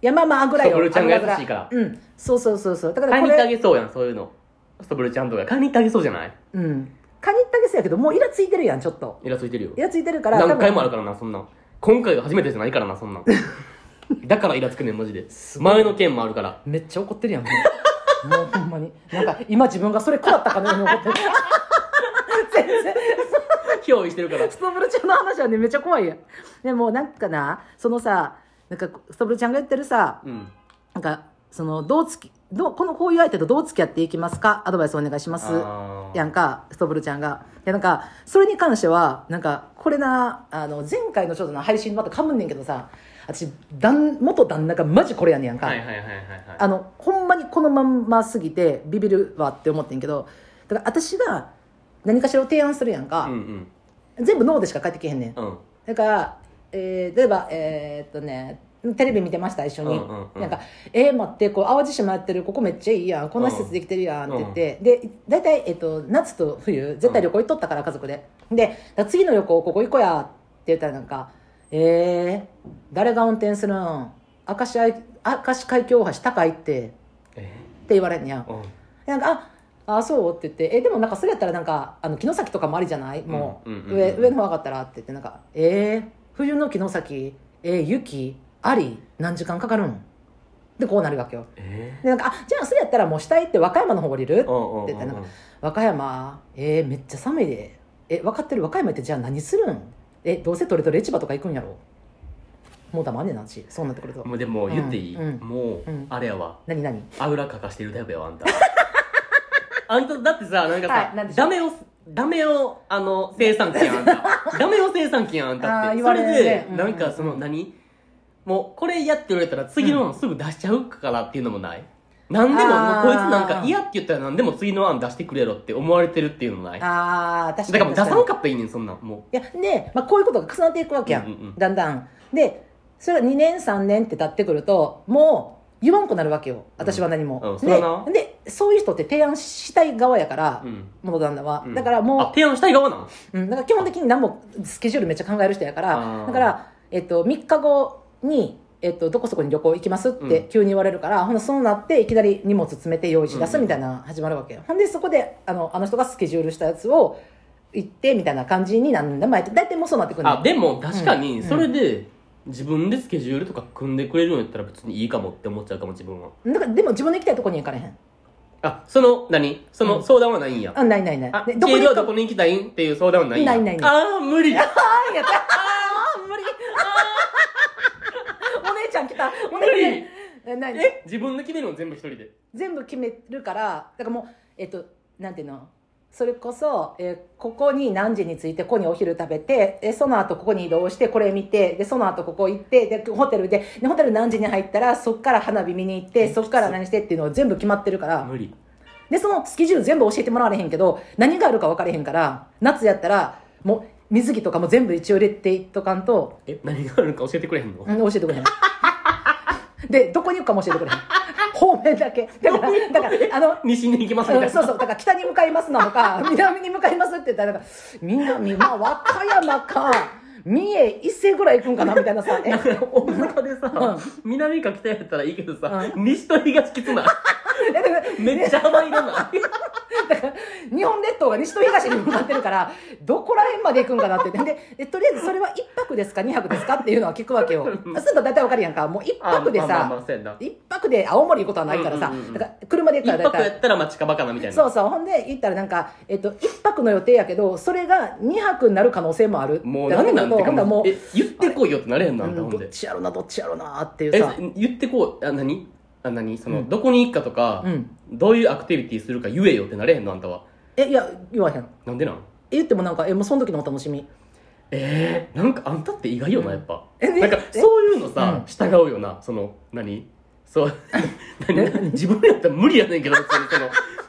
やまあまああぐらよ。ストブルちゃんが優しいから。うん。そうそうそうそう。だから買いに行ってあげそうやんそういうの。ストブルちゃんとか。買いに行ってあげそうじゃない？うん。カニってあげそうやけどもうイラついてるやんちょっと。イラついてるよ。イラついてるから何回もあるかからなそんなん。今回が初めてじゃないからなそんなん。*laughs* だからイラつくねんマジで。前の件もあるから。めっちゃ怒ってるやんもう。もうほんまに。なんか今自分がそれ食らったかのように怒ってる憑依してるからストブルちゃんの話はねめっちゃ怖いやんでもなんかなそのさなんかストブルちゃんが言ってるさうんなんかそのどうつきどうこのこういう相手とどう付き合っていきますかアドバイスお願いしますやんかストブルちゃんがいやなんかそれに関してはなんかこれなあの前回のちょっとな配信またかぶんねんけどさ私旦元旦那がマジこれやねんやんか、はいはいはいはいはいあのほんまにこのまんますぎてビビるわって思ってんけどだから私が何かしらを提案するやんかうんう、ん全部ノーでしか返ってけへんねん。うん。うんだから、えー例えばえーっとねテレビ見てました一緒に、うんうんうん。なんか「えー、待ってこう淡路島やってるここめっちゃいいやん。こんな施設できてるやん」って言って、で大体、えっと夏と冬絶対旅行行っとったから家族で。で次の旅行ここ行こうやって言ったらなんか「えー、誰が運転するん？明石海明石海峡大橋高いって」ってえ言われんねや。んーうん。なんかああそう？って言って。えでもなんかそれやったらなんかあの城崎とかもありじゃない？もう,、上上の方上がったらって言ってなんかえー、冬の城崎？えー、雪？あり？何時間かかるん？でこうなるわけよ。えでなんかあじゃあそれやったらもう下行って和歌山の方降りる？って言ったらなんかうん。和歌山？えー、めっちゃ寒いで。え分かってる？和歌山行ってじゃあ何するん？えどうせトレトレ市場とか行くんやろ？もう黙んねんな私。そうなってくると。もうでも言っていい、うんうん。もう、うんあれやわ。何何？あぐらかかしてるタイプやわあんた *laughs* あんただってさなんかさ、はいなんでしょう。ダメをダメをあの生産機やんあんた *laughs* ダメを生産機やんあんたって。あー言われるね。それで、うん。なんかその何？もうこれやって言われたら次の案すぐ出しちゃうからっていうのもない、なんでもあー。もうこいつなんか嫌って言ったら何でも次の案出してくれろって思われてるっていうのもない？だああ確かにからもう出さん確かったらいいねんそんなんもいやで、まあ、こういうことが重なっていくわけやん,、うん。うんうんだんだん。でそれが2年3年って経ってくるともう言わんくなるわけよ。私は何も、うん。うん。そな。ででそういう人って提案したい側やから、う、うん元旦那は、うん。だからもうあ提案したい側なんうん、だから基本的に何もスケジュールめっちゃ考える人やからだから、えっと、3日後に、えっと、どこそこに旅行行きますってうん。急に言われるから、ほんでそうなっていきなり荷物詰めて用意し出うんすみたいな始まるわけよ、ほんでそこであのあの人がスケジュールしたやつを行ってみたいな感じになんだ。まあ大体もうそうなってくるあでも確かにうん。それで自分でスケジュールとか組んでくれるんやったら別にいいかもって思っちゃうかも自分は。だからでも自分の行きたいとこに行かれへんあその何？その相談はないんや、あないないない。あでどこどどこに行くかこに行きたいん？っていう相談はないんや。ないないない。ああ無理。あーやった。あー無理。お姉ちゃん来た。お姉ちゃん。え何え自分で決めるの全部一人で？全部決めるからだからもうえっとなんていうの？それこそ、えーここに何時に着いてここにお昼食べてえその後ここに移動してこれ見てでその後ここ行ってでホテルででホテル何時に入ったらそっから花火見に行ってそっから何してっていうのを全部決まってるから。無理。でそのスケジュール全部教えてもらわれへんけど何があるか分かれへんから夏やったらもう水着とかも全部一応入れていっとかんと、え何があるか教えてくれへんの、うん、教えてくれへん。でどこに行くかも教えてくれへん方面だけ。だからだからあの西に行きますみたいな、うんそうそうだから北に向かいますなのか *laughs* 南に向かいますって言ったらなんか南まあ和歌山か三重一世ぐらい行くんかなみたいなさ大阪でさ、南か北やったらいいけどさ、西と東きつない *laughs* めっちゃ幅いらな。いだから日本列島が西と東に向かってるからどこら辺まで行くんかなって。ででとりあえずそれは1泊ですか2泊ですかっていうのは聞くわけよ。そうすると大体わかるやんか。もう1泊であまあまあ1泊で青森行くことはないからさ、うんうんうん。だから車で行一ったら大体。泊やったらまあ近場かなみたいな。そうそうほんで行ったらなんか、えっと、1泊の予定やけどそれが2泊になる可能性もある。もうなんてかもうえ言ってこいよってなれへんのあんたうんどっちやろなどっちやろなっていうえさ言ってこうあ何？あ何？その、うん。どこに行くかとか、うん。どういうアクティビティするか言えよってなれへんの？あんたは。えいや言わへん。なんでなん？え言ってもなんかえもうその時のお楽しみ。えー、なんかあんたって意外よな、やっぱ。えねなんかえ。そういうのさ、うん。従うよな。その何？そう。*laughs* 何？自分やったら無理やねんけど別にその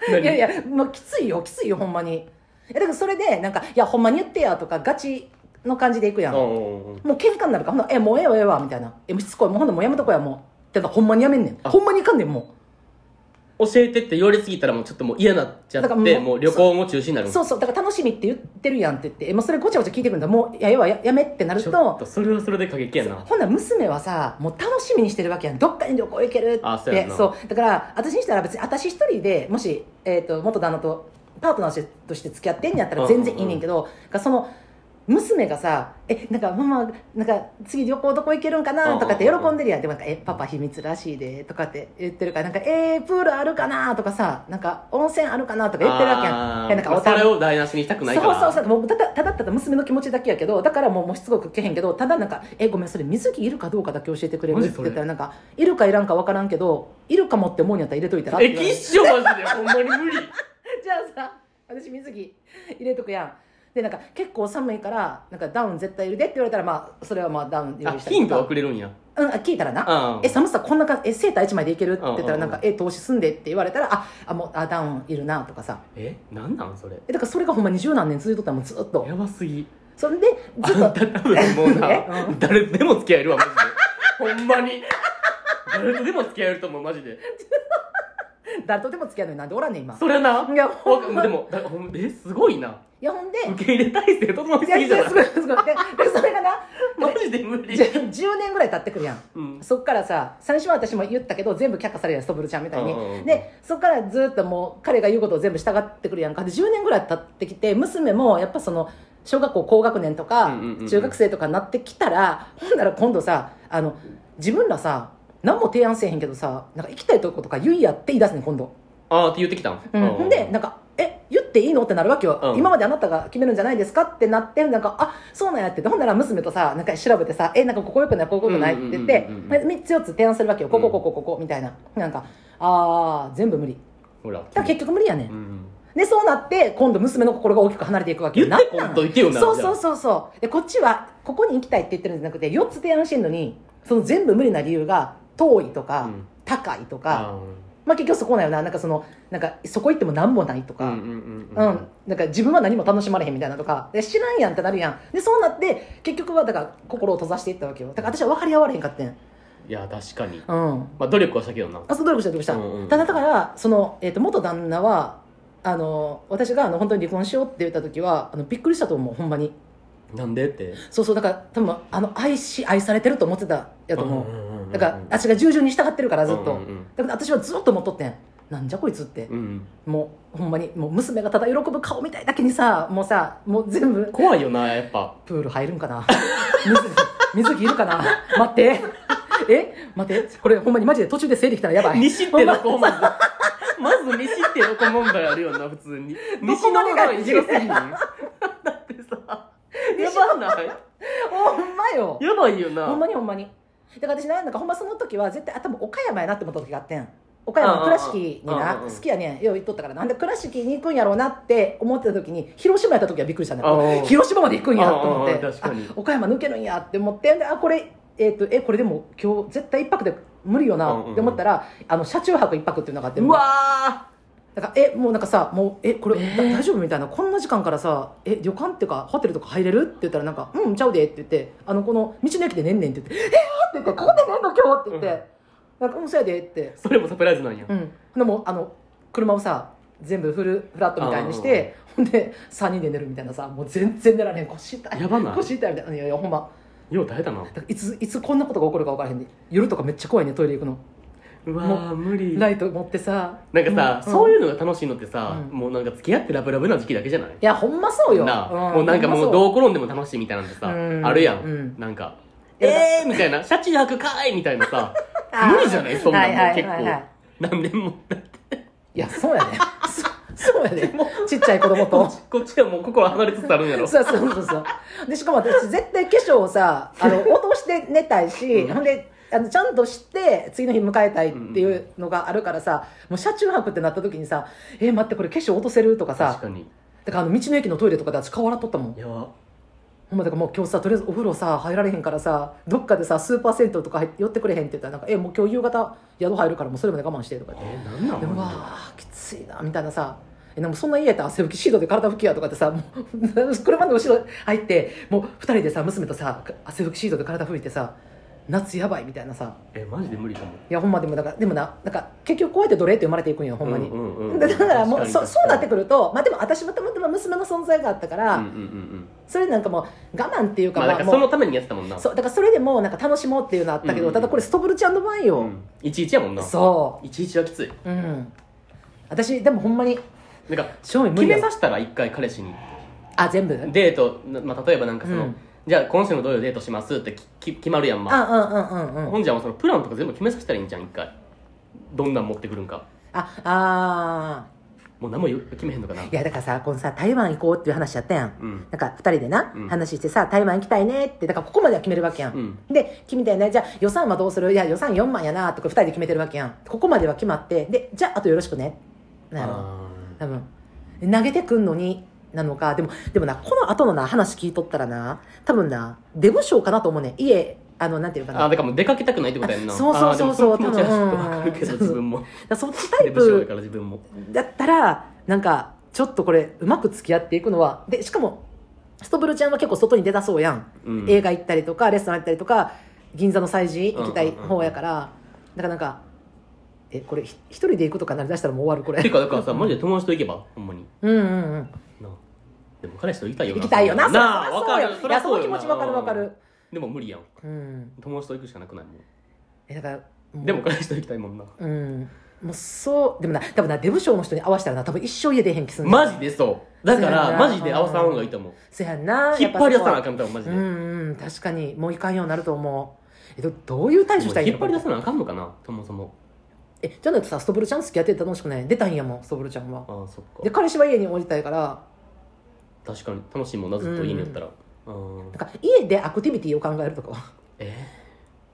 何？いやいや、もうきついよ、きついよ、ほんまに。え、だからそれで、なんか、いや、ほんまに言ってやとか、ガチの感じでいくやん。もうんうんうん。う喧嘩になるから、ほんならえ、もうええわ、ええわ、みたいな。え、もうしつこい、もうほんならもうやめとこや、もう。ってほんまにやめんねん。あほんまにいかんねん、も教えてって言われすぎたらもうちょっともう嫌なっちゃだからもうってもう旅行も中止になう。るそうそう、だから楽しみって言ってるやんって言って、え、もうそれごちゃごちゃ聞いてくるんだ。もう、いや、ええわ、ややめってなるちょっとと、それはそれで過激やなほんなら娘はさ、もう楽しみにしてるわけやん。どっかに旅行行けるって。あそうやなそう。だから、私にしたら別に、私一人でもし、えっ、と、元旦那と、パートナーとして付き合ってんやったら全然いいねんけど、がその、娘がさ「えなんかママなんか次旅行どこ行けるんかな?」とかって喜んでるやん。でもなんか「えパパ秘密らしいで」とかって言ってるから「なんかえー、プールあるかな?」とかさ「なんか温泉あるかな?」とか言ってるわけやん。なんかおまあそれを台無しにしたくないから。そうそうそう。もうただただただ娘の気持ちだけやけどだからもうもうしつこくけへんけどただなんか「えごめんそれ水着いるかどうかだけ教えてくれる?」って言ったらなんか「いるかいらんか分からんけどいるかもって思うんやったら入れといたら」えきっしょマジで。ほんまに無理。*laughs* じゃあさ私水着入れとくやんでなんか結構寒いからなんかダウン絶対いるでって言われたらまあそれはまあダウン用あ意したりとか。ヒントはくれるんや。うん、あ聞いたらな。うん「え寒さこんなかえセーター1枚でいける?」って言ったらなんか「え投資すんで」って言われたら「ああもうあダウンいるな」とかさ。えなんなんそれ？えだからそれがほんまに十何年続いとったらもうずっと。やばすぎ。そんでずっと。あんた多分もうな *laughs* え？うん誰とでも付き合えるわマジで。ほんまに。誰とでも付き合えると思うマジで。*laughs* 誰とでも付き合うのになんでおらんねん今。それな。いやほんま。でもだほんえすごいないやほんで。受け入れ体制整いすぎじゃない？やすごいすごい。ででそれがな。マジで無理。じゃ10年ぐらい経ってくるやん。うん。そっからさ最初は私も言ったけど全部却下されるやんストブルちゃんみたいに、うんうんうんでそっからずっともう彼が言うことを全部従ってくるやんか。で10年ぐらい経ってきて娘もやっぱその小学校高学年とか、うんうんうんうん。中学生とかになってきたらほんなら今度さあの自分らさ何も提案せえへんけどさなんか行きたいとことか言いやって言い出すねん今度、ああって言ってきたん？うん。ほんでなんかえ言っていいの？ってなるわけよ、うん。今まであなたが決めるんじゃないですか？ってなってなんかあそうなんやって。ほんなら娘とさなんか調べてさえなんかここよくない？ここよくない？って言ってうんうんうん。うん3つ4つ提案するわけよ。ここここここみたいな。なんかああ全部無理。ほら。だから結局無理やねん、うんでそうなって今度娘の心が大きく離れていくわけよ。言ってなんなん？今度言ってよな。そうそうそうそう。でこっちはここに行きたいって言ってるんじゃなくて4つ提案してんのにその全部無理な理由が遠いとか、うん。高いとか、あまあ結局そこなんよな。なんかそのなんかそこ行っても何もないとか、自分は何も楽しまれへんみたいなとか。で知らんやんってなるやん。でそうなって結局はだから心を閉ざしていったわけよ。だから私は分かり合われへんかってん。いや確かに。うん。まあ努力はしたけどな。あそう努力した努力した、うんうんうん。ただだからその、えー、と元旦那はあの私があの本当に離婚しようって言った時はあのびっくりしたと思うほんまになんでって。そうそうだから多分あの愛し愛されてると思ってたやと思う、だから私が従順に従ってるからずっと、うんうん。うんだから私はずっと思っとってん。なんじゃこいつって、うんもうほんまにもう娘がただ喜ぶ顔みたいだけにさもうさもう全部。怖いよなやっぱ。プール入るんかな。水水着いるかな。待って。え？待って。これほんまにマジで途中で整理来たらやばい。西ってどこまずまず西ってどこ問題あるよな普通に。西の方がいじらすぎん。だってさ。やばない？*laughs* ほんまよ。やばいよな。ほんまにほんまに。だから私なんかほんまその時は絶対あ多分岡山やなって思った時があってん。岡山の倉敷になうんうんうん好きやねん。よう言っとったから。なんで倉敷に行くんやろうなって思ってた時に広島やった時はびっくりしたねああ広島まで行くんやと思って。岡山抜けるんやって思って。であこれえっ、とえこれでも今日絶対一泊で無理よなって思ったら、あの車中泊一泊っていうのがあって。うわだからえもうなんかさもうえこれ、えーだ大丈夫みたいな。こんな時間からさえ旅館っていうかホテルとか入れるって言ったらなんか「うんちゃうで」って言って「あのこの道の駅で寝んねん」って言って「えー!」って言って「ここで寝んの今日」って言って「なんかうんそうやで」って。ーそれもサプライズなんや。うん。でもあの車をさ全部フルフラットみたいにしてほんで3人で寝るみたいなさもう全然寝られへん。腰痛い。やばない。腰痛いみたいな。いやいやほんま。よう耐えたな。いついつこんなことが起こるか分からへんね夜とかめっちゃ怖いねトイレ行くのうわー無理。ライト持ってさ。なんかさ、うん。そういうのが楽しいのってさ、うん。もうなんか付き合ってラブラブな時期だけじゃない？いやほんまそうよ。なあ、ん。もうなんかもうほどう転んでも楽しいみたいなんてさ、うん。あるやん、うん。なんかいやえーみたいな車中泊かーいみたいなさ *laughs* 無理じゃない？そんなんもう結構、何年もいやそうやね *laughs* そそうやねちっちゃい子供と。こっちはもう心離れつつあるんやろ。そうそうそうそう。でしかも私絶対化粧をさあの落として寝たいし、うん。ほんであのちゃんとして次の日迎えたいっていうのがあるからさ、もう車中泊ってなった時にさ「えー待ってこれ化粧落とせる?」とかさ確かに。だからあの道の駅のトイレとかで私顔洗っとったもん。いや。ほんまだからもう今日さとりあえずお風呂さ入られへんからさどっかでさスーパー銭湯とか入寄ってくれへんって言ったらなんか「えもう今日夕方宿入るからもうそれまで我慢して」とか言って。えー、なんなん？うわきついなみたいなさ。えなんかそんな家やったら汗拭きシートで体拭きやとかってさもう *laughs* 車の後ろ入ってもう二人でさ娘とさ汗拭きシートで体拭いてさ夏やばいみたいなさ。えマジで無理かも。いやほんまでもだからでもななんか結局こうやって奴隷って生まれていくんよほんまに、うんうん。うんだだからもうそそうなってくるとまあでも私もたまたま娘の存在があったから、うんうんうん。うんそれなんかもう我慢っていうか,、まあだかそのためにやってたもんな。そうだからそれでもなんか楽しもうっていうのあったけど、うんうんただこれストブルちゃんの場合よ、うん。いちいちやもんな。そいちいちはきつい。ううん。私でもほんまになんか決めさせたら一回彼氏に。あ全部？デート、なまあ、例えばなんかその、うんじゃあ今週の土曜デートしますってきき決まるやんまあ、あうんうんうんうん。ほんじゃもうそのプランとか全部決めさせたらいいんじゃん一回。どんなん持ってくるんか。ああもう何も言決めへんのかな。ーいやだからさこのさ台湾行こうっていう話やったやん。うん。なんか二人でな、うん。話してさ台湾行きたいねってだからここまでは決めるわけやん、うん。で決めたよね。じゃあ予算はどうする？いや予算4万やなとか二人で決めてるわけやん。ここまでは決まって。でじゃああとよろしくね。なんやろ。あ多分。投げてくんのになのかでもでもなこの後のな話聞いとったらな多分な出不精かなと思うねん。家あのなんていうかな。ーあーだからもう出かけたくないってことやんな。あそうそうそうそうあーでもその気持ちはちょっとわかるけど多分自分も。だからそっちタイプから自分も。だったらなんかちょっとこれうまく付き合っていくのはでしかもストブルちゃんは結構外に出たそうやん、うん。映画行ったりとかレストラン行ったりとか銀座の催事行きたい方やから、だからなんかえこれひ一人で行くとかなりだしたらもう終わるこれ。てかだからさマジで友達と行けばほんまに。うんうんうん。なでも彼氏と行きたいよな。行きたいよな。なあそりゃわかる。そうよ。いやその気持ちわかるわかる。でも無理やん。うん。友達と行くしかなくないもん。えだからう。でも彼氏と行きたいもんな。うん。もうそう。でもな多分なデブ賞の人に合わせたらな多分一生家出へん気するマジでそう。だかそうやな。らマジで合わさん方がいいと思う。そやんな。引っ張り出さなあかんと思うマジで。うんうん。確かにもういかんようになると思う。えどどういう対処したらい引っ張り出さなあかんのかなそもそも。えじゃないとさストブルちゃん好きやってて楽しくない？出たいんやもんストブルちゃんは。ああそっでか彼氏は家に降りたいから確かに楽しいもんなずっと家におったら。うん。なんか家でアクティビティを考えるとか。はえ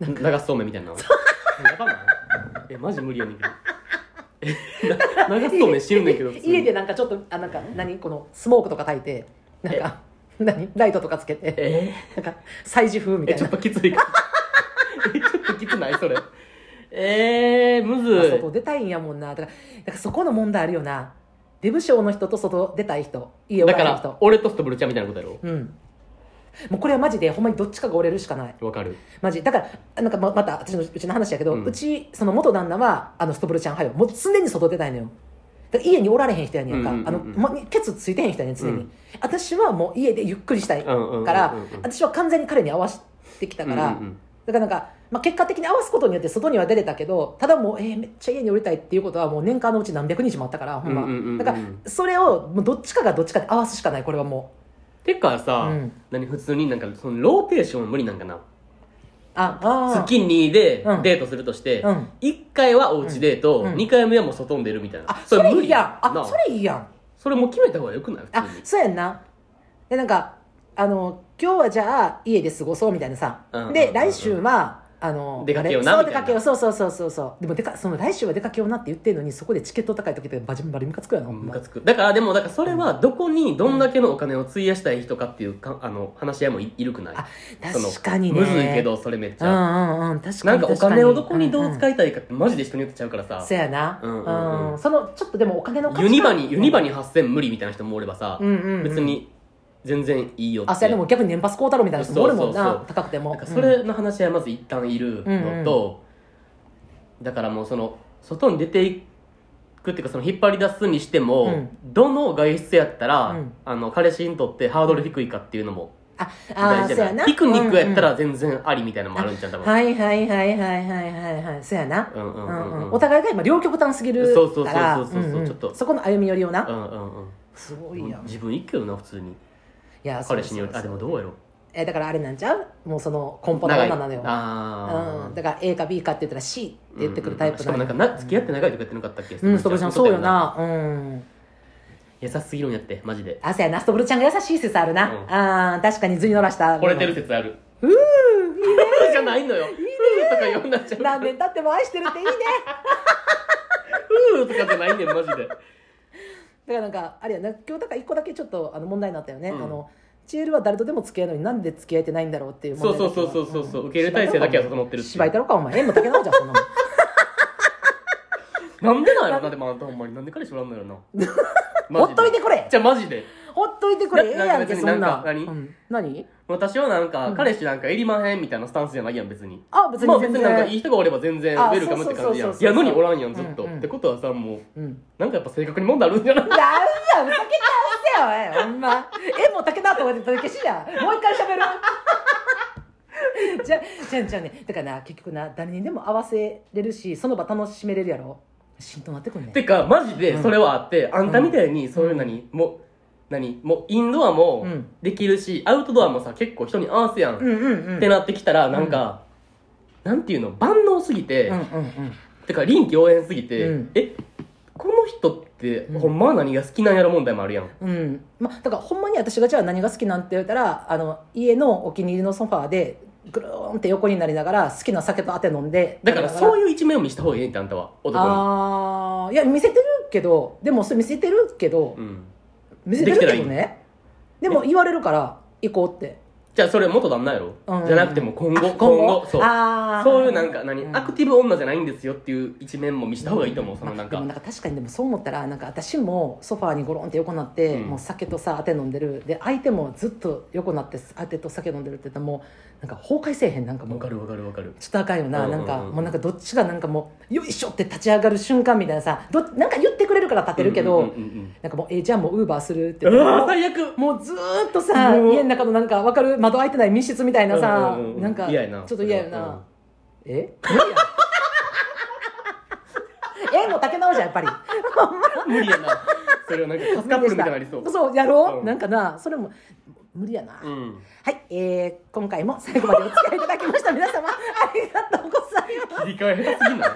ー、流すそうめんみたいなやば *laughs* ない。えマジ無理やねんけど。流すそうめん死ぬねんけど家でなんかちょっとあなんか何？このスモークとか焚いてなんか何？ライトとかつけてえ？なんか祭事風みたいな。っときついか。えちょっときつないそれ。えー、むずい。外出たいんやもんな。だからだからそこの問題あるよなデブ賞の人と外出たい人家おだから俺とストブルちゃんみたいなことやろ？うん。もうこれはマジでほんまにどっちかが折れるしかない。わかる。マジ。だからなんかままた私のうちの話やけど、ううんちその元旦那はあのストブルちゃんはよ。もう常に外出たいのよ。だから家におられへん人やねんか、うんうんうんうん。あのもうケツついてへん人やねん常に、うん。私はもう家でゆっくりしたいかうんうんうんうんら、うん。私は完全に彼に合わせてきたから、うんうんうんだからなんか、まあ、結果的に合わすことによって外には出れたけどただもう、えーめっちゃ家に降りたいっていうことはもう年間のうち何百日もあったからほんま、うんうんうんうん。だからそれをもうどっちかがどっちかで合わすしかない。これはもう。てかさ、うん。何普通になんかそのローテーション無理なんかな。ああー。月にでうん。デートするとして、うん。1回はおうちデート、うん。2回目はもう外に出るみたいな。あそれいいやん。なああ。それいいやん。それもう決めた方がよくない？あ普通に。そうやんな。でなんかあの今日はじゃあ家で過ごそうみたいなさ、うんうんうんうん。で来週はあの出かけようなあれ？そう出かけよう。そうそうそうそうそう。でもでかその来週は出かけようなって言ってるのにそこでチケット高い時ってバジバリムカつくやろ、ほんまムカつく。だからでもだからそれはどこにどんだけのお金を費やしたい人かっていうかあの話し合いもいいるくない？あ確かにね。むずいけどそれめっちうんゃ、うんうん確かになんかお金をどこにどうい使いたいかってマジで人によってちゃうからさ、そうやな。うんうんうん。そのちょっとでもお金の価値観ユニバにユニバに8000無理みたいな人もおればさ、うんうんうん。別に全然いいよって。あそうやでも逆に年パス買うたろみたいな人もおるもんな。そうそうそう。高くても。なんかそれの話はまず一旦いるのと、だからもうその外に出てい服っていうかその引っ張り出すにしても、うん。どの外出やったら、うん。あの彼氏にとってハードル低いかっていうのもああ大事じゃーそうやな。いなピクニックやったうんら全然ありみたいなのもあるんちゃう多分、はいはいはいはいはいはいはい。そうやな。うんうんうんうん。お互いが今両極端すぎるそうそうそうからそうそうそう。んんちょっとそこの歩み寄りをな、うんうんうん。すごいやん。い自分いいけどな普通にや彼氏によそうそうそうるあでもどうやろえだからあれなんちゃう？もうその根本の女なのよ。ああ、うん、だから A か B かって言ったら C って言ってくるタイプしかもなんかな付き合って長いとか言ってなかったっけ？うんストブルちゃんそうよな。うん。優しすぎるんやってマジで。あそうやな。ストブルちゃんが優しい説あるな、うん。あー確かに図に乗らした。惚れてる説ある。うーいいね。じゃないのよ。ふーとか読んだっちゃう。何年経っても愛してるっていいね。*laughs* ふーとかじゃないねんマジでだからなんかあれやな今日だから一個だけちょっとあの問題になったよね、うん。あのチエルは誰とでも付き合うのになんで付き合えてないんだろうっていうそうそうそうそうそう。そう。ん受け入れ体制だけは整ってるっていう。芝居太郎かお前縁も竹なのじゃんそんな。も *laughs* んなんでなんやろなでもあんたほんまに。なんで彼氏おらんのやろな。*laughs* ほっといてくれ。じゃあマジでほっといてくれ。ええなやんけそんなか何？うん、何？私はなんか、うん。彼氏なんかいりまへんみたいなスタンスじゃないやん別に。あ別にまあ全然別になんかいい人がおれば全然ウあェルカムって感じやん。いやのにおらんやんずっと、うんうん。ってことはさもううん。なんかやっぱ性格に問題あるんじゃない？*laughs* なんやふざけたんせよおいほんま。*laughs* えもう竹だと思って取り消しや。もう一回喋る *laughs* じゃじゃじゃあね。だからな結局な誰にでも合わせれるしその場楽しめれるやろ。しんとなってくんねん。てかマジでそれはあって、あんたみたいにそういう何、もう何？もうインドアもうん。できるし、アウトドアもさ結構人に合わせやん、うんうんうん。ってなってきたらなんか、なんていうの？万能すぎて、うんうんうん。てか臨機応変すぎて、うん。えこの人って、うん。ほんまは何が好きなんやろ問題もあるやん。うん。まだからほんまに私がじゃあ何が好きなんて言ったらあの家のお気に入りのソファーでぐるーんって横になりながら好きな酒とあて飲んでだからそうういう一面を見せた方がいいってあんたは男に。ああいや見せてるけどでもそれ見せてるけど、うん、見せてるけどねでも言われるから行こうって。じゃあそれ元旦那やろ、うん。じゃなくても今後あ今後？そう。そういうなんか何、うん。アクティブ女じゃないんですよっていう一面も見せた方がいいと思う、そのなんか、まあでもなんか確かにでもそう思ったらなんか私もソファーにゴロンって横になって、うん。もう酒とさあて飲んでる。で相手もずっと横になってあてと酒飲んでるって言ったらもうなんか崩壊せえへん。なんかもうわかるわかるわかる。ちょっとあかんよな、うんうんうんなんかもうなんかどっちがなんかもうよいしょって立ち上がる瞬間みたいなさどなんか言ってくれるから立てるけど、なんかもうえじゃあもうウーバーするって最悪。もうずーっとさ家の中のなんか分かる窓開いてない密室みたいなさ、なんかちょっと嫌よな、うん。え？無理やん。*laughs* えもう竹直じゃんやっぱり。*laughs* 無理やな。それはなんかカスカップルみたいになりそう。そうやろう、うん。なんかなそれも無理やな、うん。はい、えー、今回も最後までお付き合いいただきました皆様ありがとうございます。切り替え下手すぎない？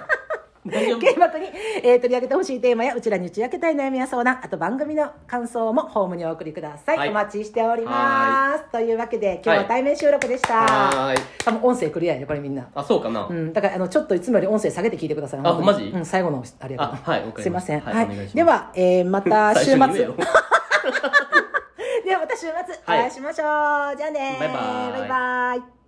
大丈夫。原爆に、えー取り上げてほしいテーマやうちらに打ち明けたい悩みや相談あと番組の感想もホームにお送りください、はい。お待ちしております。というわけで今日は対面収録でした、はーい。多分音声クリアやねこれみんな。あそうかな、うん、だからあのちょっといつもより音声下げて聞いてください。あ本当にマジ？うん、最後のあれやから。あはいわかりました。すいません、はいはい。お願いします。では、えーまた週 *laughs* 末最初に言えよ。*laughs* ではまた週末。お会いしましょう、じゃあねバイバイ。バイバイ